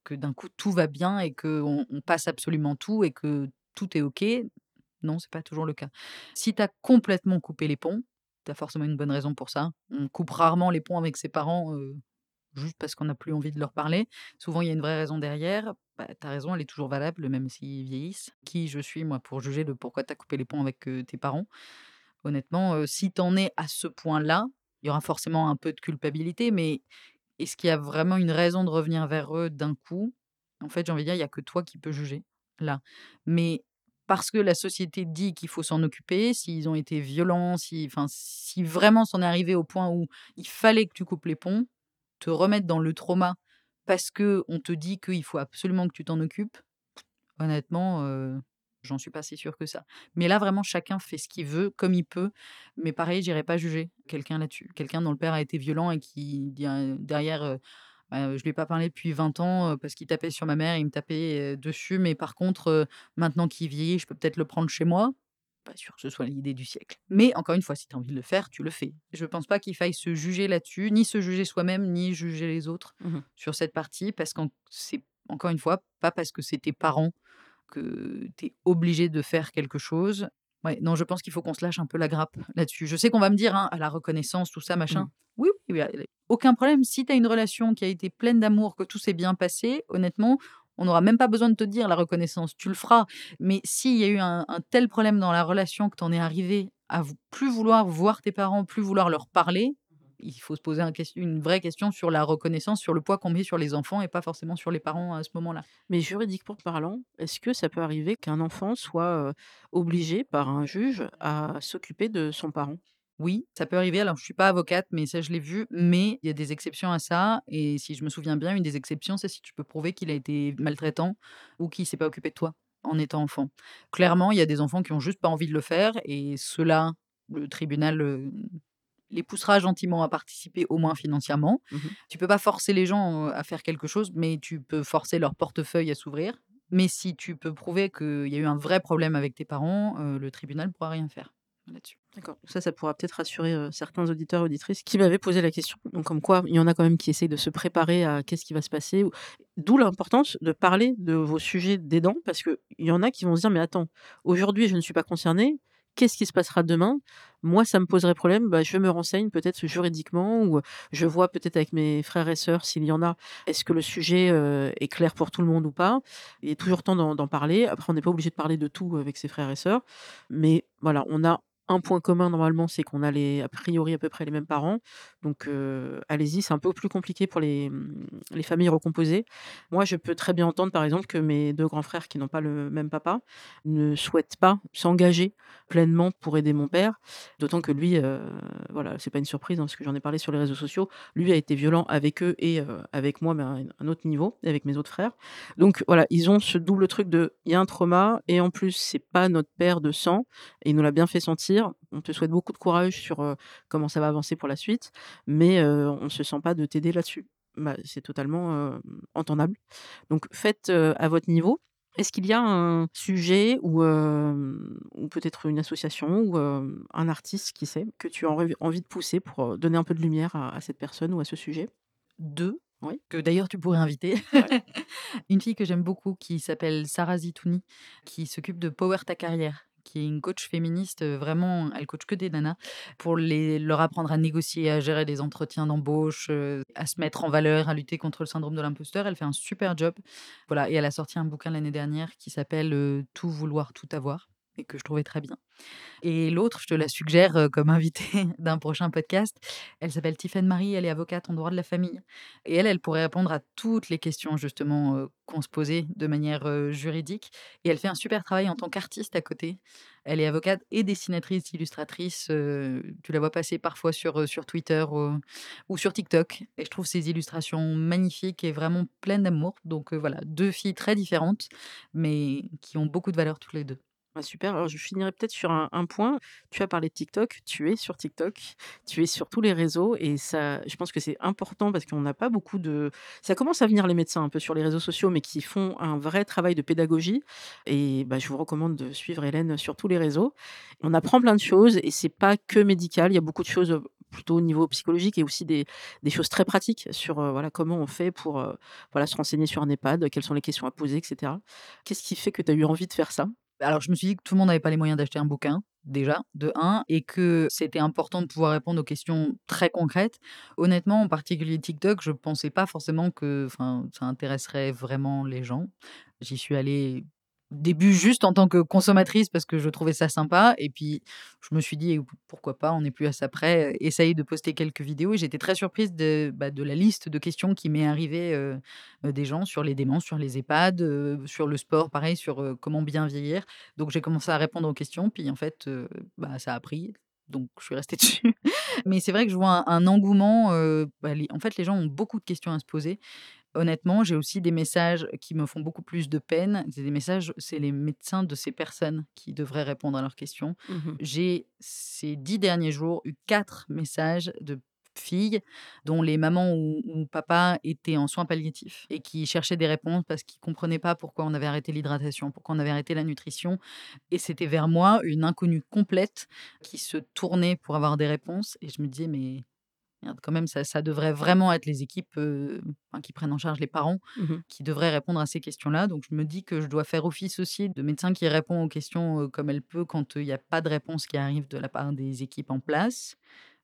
que d'un coup tout va bien et qu'on on passe absolument tout et que tout est OK. Non, c'est pas toujours le cas. Si tu as complètement coupé les ponts, tu as forcément une bonne raison pour ça. On coupe rarement les ponts avec ses parents, juste parce qu'on n'a plus envie de leur parler. Souvent, il y a une vraie raison derrière. Bah, ta raison, elle est toujours valable, même s'ils vieillissent. Qui je suis, moi, pour juger de pourquoi tu as coupé les ponts avec, tes parents? Honnêtement, heu, si tu en es à ce point-là, il y aura forcément un peu de culpabilité, mais est-ce qu'il y a vraiment une raison de revenir vers eux d'un coup? En fait, j'ai envie de dire, il y a que toi qui peux juger, là. Mais parce que la société dit qu'il faut s'en occuper, s'ils ont été violents, si enfin, si vraiment c'en est arrivé au point où il fallait que tu coupes les ponts, te remettre dans le trauma parce que on te dit qu'il faut absolument que tu t'en occupes, honnêtement, j'en suis pas si sûre que ça. Mais là, vraiment, chacun fait ce qu'il veut, comme il peut. Mais pareil, j'irai pas juger quelqu'un là-dessus. Quelqu'un dont le père a été violent et qui heu, derrière, bah, je lui ai pas parlé depuis 20 ans, parce qu'il tapait sur ma mère, il me tapait, dessus, mais par contre, maintenant qu'il vieillit, je peux peut-être le prendre chez moi. Pas sûr que ce soit l'idée du siècle. Mais encore une fois, si tu as envie de le faire, tu le fais. Je pense pas qu'il faille se juger là-dessus, ni se juger soi-même, ni juger les autres Mmh sur cette partie, parce qu'en c'est encore une fois, pas parce que c'est tes parents que tu es obligé de faire quelque chose. Ouais, non, je pense qu'il faut qu'on se lâche un peu la grappe là-dessus. Je sais qu'on va me dire, hein: «À la reconnaissance, tout ça, machin». Oui, oui, bah, aucun problème. Si tu as une relation qui a été pleine d'amour, que tout s'est bien passé, honnêtement, on n'aura même pas besoin de te dire la reconnaissance, tu le feras. Mais s'il y a eu un un tel problème dans la relation que tu en es arrivé à plus vouloir voir tes parents, plus vouloir leur parler, il faut se poser un une vraie question sur la reconnaissance, sur le poids qu'on met sur les enfants et pas forcément sur les parents à ce moment-là. Mais juridiquement parlant, est-ce que ça peut arriver qu'un enfant soit, obligé par un juge à s'occuper de son parent? Oui, ça peut arriver. Alors, je suis pas avocate, mais ça, je l'ai vu. Mais il y a des exceptions à ça. Et si je me souviens bien, une des exceptions, c'est si tu peux prouver qu'il a été maltraitant ou qu'il s'est pas occupé de toi en étant enfant. Clairement, il y a des enfants qui ont juste pas envie de le faire et ceux-là, le tribunal, les poussera gentiment à participer, au moins financièrement. Mmh Tu peux pas forcer les gens, à faire quelque chose, mais tu peux forcer leur portefeuille à s'ouvrir. Mais si tu peux prouver qu'il y a eu un vrai problème avec tes parents, le tribunal pourra rien faire D'accord. Ça, ça pourra peut-être rassurer, heu, certains auditeurs, auditrices qui m'avaient posé la question. Donc comme quoi, il y en a quand même qui essayent de se préparer à qu'est-ce qui va se passer ou d'où l'importance de parler de vos sujets d'aidants parce qu'il y en a qui vont se dire: «Mais attends, aujourd'hui, je ne suis pas concerné. Qu'est-ce qui se passera demain? Moi, ça me poserait problème, bah, je me renseigne peut-être juridiquement ou, je vois peut-être avec mes frères et sœurs s'il y en a, est-ce que le sujet, heu, est clair pour tout le monde ou pas? Il est toujours temps d'en parler. Après, on n'est pas obligé de parler de tout avec ses frères et sœurs, mais voilà, on a un point commun normalement, c'est qu'on a les a priori à peu près les mêmes parents. Donc, allez-y, c'est un peu plus compliqué pour les, mmh, les familles recomposées. Moi, je peux très bien entendre, par exemple, que mes 2 grands frères qui n'ont pas le même papa ne souhaitent pas s'engager pleinement pour aider mon père. D'autant que lui, voilà, c'est pas une surprise, hein, parce que j'en ai parlé sur les réseaux sociaux. Lui a été violent avec eux et avec moi, mais à un autre niveau avec mes autres frères. Donc voilà, ils ont ce double truc de il y a un trauma et en plus, c'est pas notre père de sang et il nous l'a bien fait sentir. On te souhaite beaucoup de courage sur, heu, comment ça va avancer pour la suite, mais heu, on ne se sent pas de t'aider là-dessus. Bah, c'est totalement, heu, entendable. Donc faites, à votre niveau. Est-ce qu'il y a un sujet ou, peut-être une association ou, un artiste, qui sait, que tu as env envie de pousser pour, donner un peu de lumière à à cette personne ou à ce sujet? 2, Oui. que d'ailleurs tu pourrais inviter. Ouais. <laughs> Une fille que j'aime beaucoup qui s'appelle Sarah Zitouni, qui s'occupe de Power ta carrière, qui est une coach féministe, heu, vraiment elle coach que des nanas pour les leur apprendre à négocier, à gérer des entretiens d'embauche, heu, à se mettre en valeur, à lutter contre le syndrome de l'imposteur. Elle fait un super job. Voilà et elle a sorti un bouquin l'année dernière qui s'appelle, heu, «Tout vouloir, tout avoir» et que je trouvais très bien. Et l'autre, je te la suggère, heu, comme invitée <laughs> d'un prochain podcast. Elle s'appelle Tiffaine Marie, elle est avocate en droit de la famille et elle, elle pourrait répondre à toutes les questions justement, heu, qu'on se posait de manière, heu, juridique et elle fait un super travail en tant qu'artiste à côté. Elle est avocate et dessinatrice, illustratrice, tu la vois passer parfois sur, sur Twitter, heu, ou sur TikTok et je trouve ses illustrations magnifiques et vraiment pleines d'amour. Donc, voilà, 2 filles très différentes, mais qui ont beaucoup de valeur toutes les 2. Ah super, alors je finirai peut-être sur un point. Tu as parlé de TikTok, tu es sur TikTok, tu es sur tous les réseaux et ça je pense que c'est important parce qu'on n'a pas beaucoup de ça commence à venir les médecins un peu sur les réseaux sociaux, mais qui font un vrai travail de pédagogie et bah, je vous recommande de suivre Hélène sur tous les réseaux. On apprend plein de choses et c'est pas que médical, il y a beaucoup de choses, plutôt au niveau psychologique et aussi des des choses très pratiques sur, voilà, comment on fait pour, voilà, se renseigner sur un EHPAD, quelles sont les questions à poser et cetera. Qu'est-ce qui fait que tu as eu envie de faire ça? Alors, je me suis dit que tout le monde n'avait pas les moyens d'acheter un bouquin, déjà, de 1 et que c'était important de pouvoir répondre aux questions très concrètes. Honnêtement, en particulier TikTok, je pensais pas forcément que, ça intéresserait vraiment les gens. J'y suis allée, début juste en tant que consommatrice parce que je trouvais ça sympa et puis je me suis dit: «Pou pourquoi pas? On n'est plus à ça près», essayer de poster quelques vidéos et j'étais très surprise de, bah, la liste de questions qui m'est arrivée, heu, des gens sur les démences, sur les EHPAD, sur le sport, pareil, sur, comment bien vieillir. Donc j'ai commencé à répondre aux questions, puis en fait, bah, ça a pris, donc je suis restée <laughs> dessus. Mais c'est vrai que je vois un engouement, bah, en fait, les gens ont beaucoup de questions à se poser. Honnêtement, j'ai aussi des messages qui me font beaucoup plus de peine. C'est des messages c'est les médecins de ces personnes qui devraient répondre à leurs questions. Mmh mh. J'ai, ces 10 derniers jours, eu 4 messages de filles dont les mamans ou ou papas étaient en soins palliatifs et qui cherchaient des réponses parce qu'ils comprenaient pas pourquoi on avait arrêté l'hydratation, pourquoi on avait arrêté la nutrition et c'était vers moi, une inconnue complète, qui se tournait pour avoir des réponses et je me disais: «Mais quand même, ça ça devrait vraiment être les équipes, qui prennent en charge les parents, Mmh mh. qui devraient répondre à ces questions-là». Donc je me dis que je dois faire office aussi de médecin qui répond aux questions, comme elle peut quand, il y a pas de réponse qui arrive de la part des équipes en place.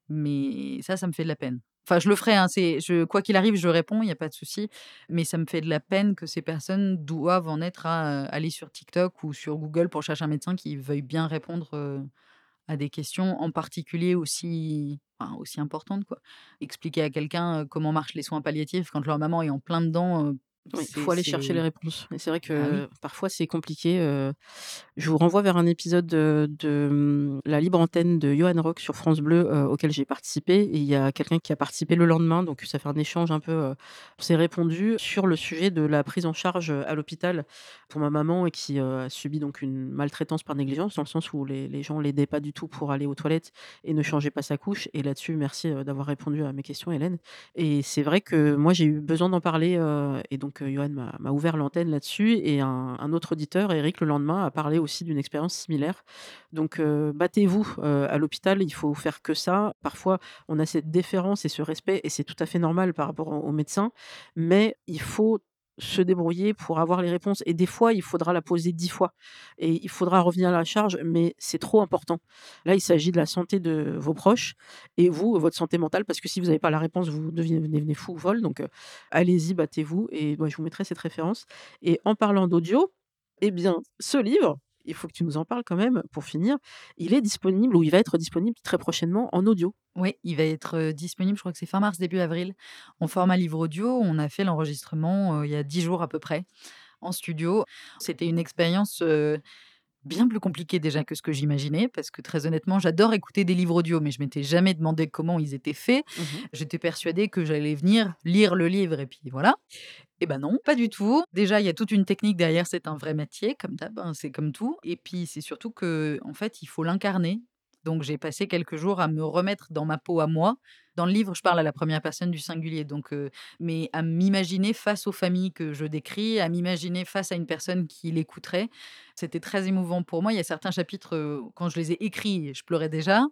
Mais ça, ça me fait de la peine. Enfin, je le ferai, hein, je quoi qu'il arrive, je réponds, il y a pas de souci. Mais ça me fait de la peine que ces personnes doivent en être à, aller sur TikTok ou sur Google pour chercher un médecin qui veuille bien répondre, à des questions, en particulier aussi, aussi importantes, quoi. Expliquer à quelqu'un, comment marchent les soins palliatifs quand leur maman est en plein dedans, Oui, il faut aller chercher les réponses. Et c'est vrai oui. que parfois c'est compliqué, heu, je vous renvoie vers un épisode de de, mmh, La Libre Antenne de Johan Rock sur France Bleu, heu, auquel j'ai participé. Et il y a quelqu'un qui a participé le lendemain, donc ça fait un échange un peu, on s'est répondu sur le sujet de la prise en charge, à l'hôpital pour ma maman et qui, a subi donc une maltraitance par négligence, dans le sens où les les gens l'aidaient pas du tout pour aller aux toilettes et ne changeaient pas sa couche. Et là-dessus, merci, d'avoir répondu à mes questions, Hélène. Et c'est vrai que moi, j'ai eu besoin d'en parler, et donc heu, Johan m'a ouvert l'antenne là-dessus et un autre auditeur, Eric, le lendemain, a parlé aussi d'une expérience similaire. Donc heu, battez-vous, heu, à l'hôpital, il faut faire que ça. Parfois, on a cette déférence et ce respect et c'est tout à fait normal par rapport aux médecins, mais il faut se débrouiller pour avoir les réponses. Et des fois, il faudra la poser 10 fois et il faudra revenir à la charge, mais c'est trop important. Là, il s'agit de la santé de vos proches et vous, votre santé mentale, parce que si vous avez pas la réponse, vous devenez fou ou folle, donc heu, allez-y, battez-vous et ouais, je vous mettrai cette référence. Et en parlant d'audio, eh bien, ce livre, il faut que tu nous en parles quand même pour finir, il est disponible ou il va être disponible très prochainement en audio? Oui, il va être, heu, disponible, je crois que c'est fin mars, début avril, en format livre audio. On a fait l'enregistrement, heu, il y a 10 jours à peu près, en studio. C'était une expérience, heu, bien plus compliquée déjà que ce que j'imaginais parce que très honnêtement, j'adore écouter des livres audio, mais je m'étais jamais demandé comment ils étaient faits. Mmh mh. J'étais persuadée que j'allais venir lire le livre et puis voilà. Et bah, non, pas du tout. Déjà, il y a toute une technique derrière, c'est un vrai métier comme d'hab, hein, c'est comme tout et puis c'est surtout qu'en fait, il faut l'incarner. Donc j'ai passé quelques jours à me remettre dans ma peau à moi. Dans le livre, je parle à la première personne du singulier, donc mais à m'imaginer face aux familles que je décris, à m'imaginer face à une personne qui l'écouterait. C'était très émouvant pour moi. Il y a certains chapitres, quand je les ai écrits, je pleurais déjà.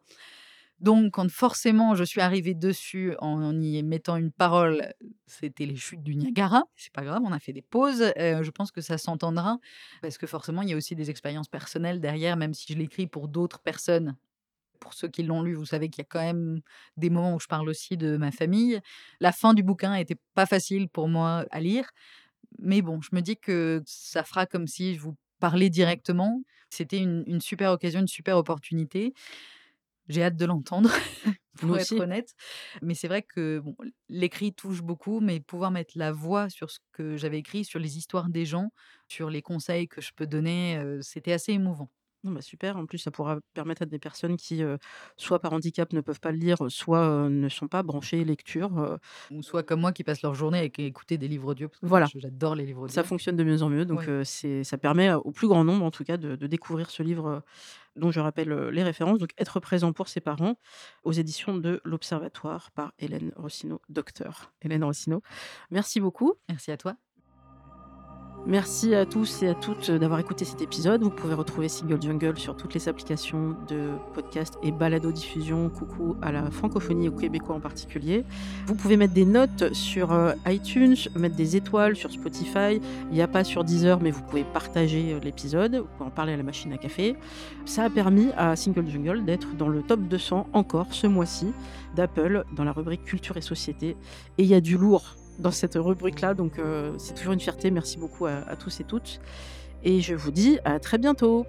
Donc quand forcément je suis arrivée dessus en y mettant une parole, c'était les chutes du Niagara. C'est pas grave, on a fait des pauses, je pense que ça s'entendra parce que forcément il y a aussi des expériences personnelles derrière, même si je l'écris pour d'autres personnes. Pour ceux qui l'ont lu, vous savez qu'il y a quand même des moments où je parle aussi de ma famille. La fin du bouquin était pas facile pour moi à lire, mais bon, je me dis que ça fera comme si je vous parlais directement. C'était une une super occasion, une super opportunité. J'ai hâte de l'entendre, <laughs> Moi pour être aussi. honnête. Mais c'est vrai que bon, l'écrit touche beaucoup, mais pouvoir mettre la voix sur ce que j'avais écrit, sur les histoires des gens, sur les conseils que je peux donner, heu, c'était assez émouvant. Non, bah, super. En plus, ça pourra permettre à des personnes qui, soit par handicap ne peuvent pas le lire, soit, ne sont pas branchées lecture, Ou soit comme moi qui passent leur journée à éc écouter des livres audio, parce que moi voilà, je j'adore les livres ça audio. fonctionne de mieux en mieux donc Ouais. c'est ça permet, au plus grand nombre en tout cas de de découvrir ce livre, dont je rappelle, les références donc «Être présent pour ses parents» aux éditions de l'Observatoire par Hélène Rossineau, docteure Hélène Rossineau. Merci beaucoup. Merci à toi. Merci à tous et à toutes d'avoir écouté cet épisode. Vous pouvez retrouver Single Jungle sur toutes les applications de podcast et balado-diffusion. Coucou à la francophonie et aux Québécois en particulier. Vous pouvez mettre des notes sur euh, iTunes, mettre des étoiles sur Spotify. Il n'y a pas sur Deezer, mais vous pouvez partager euh, l'épisode. Vous pouvez en parler à la machine à café. Ça a permis à Single Jungle d'être dans le top 200 encore ce mois-ci d'Apple dans la rubrique Culture et Société. Et il y a du lourd dans cette rubrique-là. Donc, euh, c'est toujours une fierté. Merci beaucoup à, à tous et toutes. Et je vous dis à très bientôt.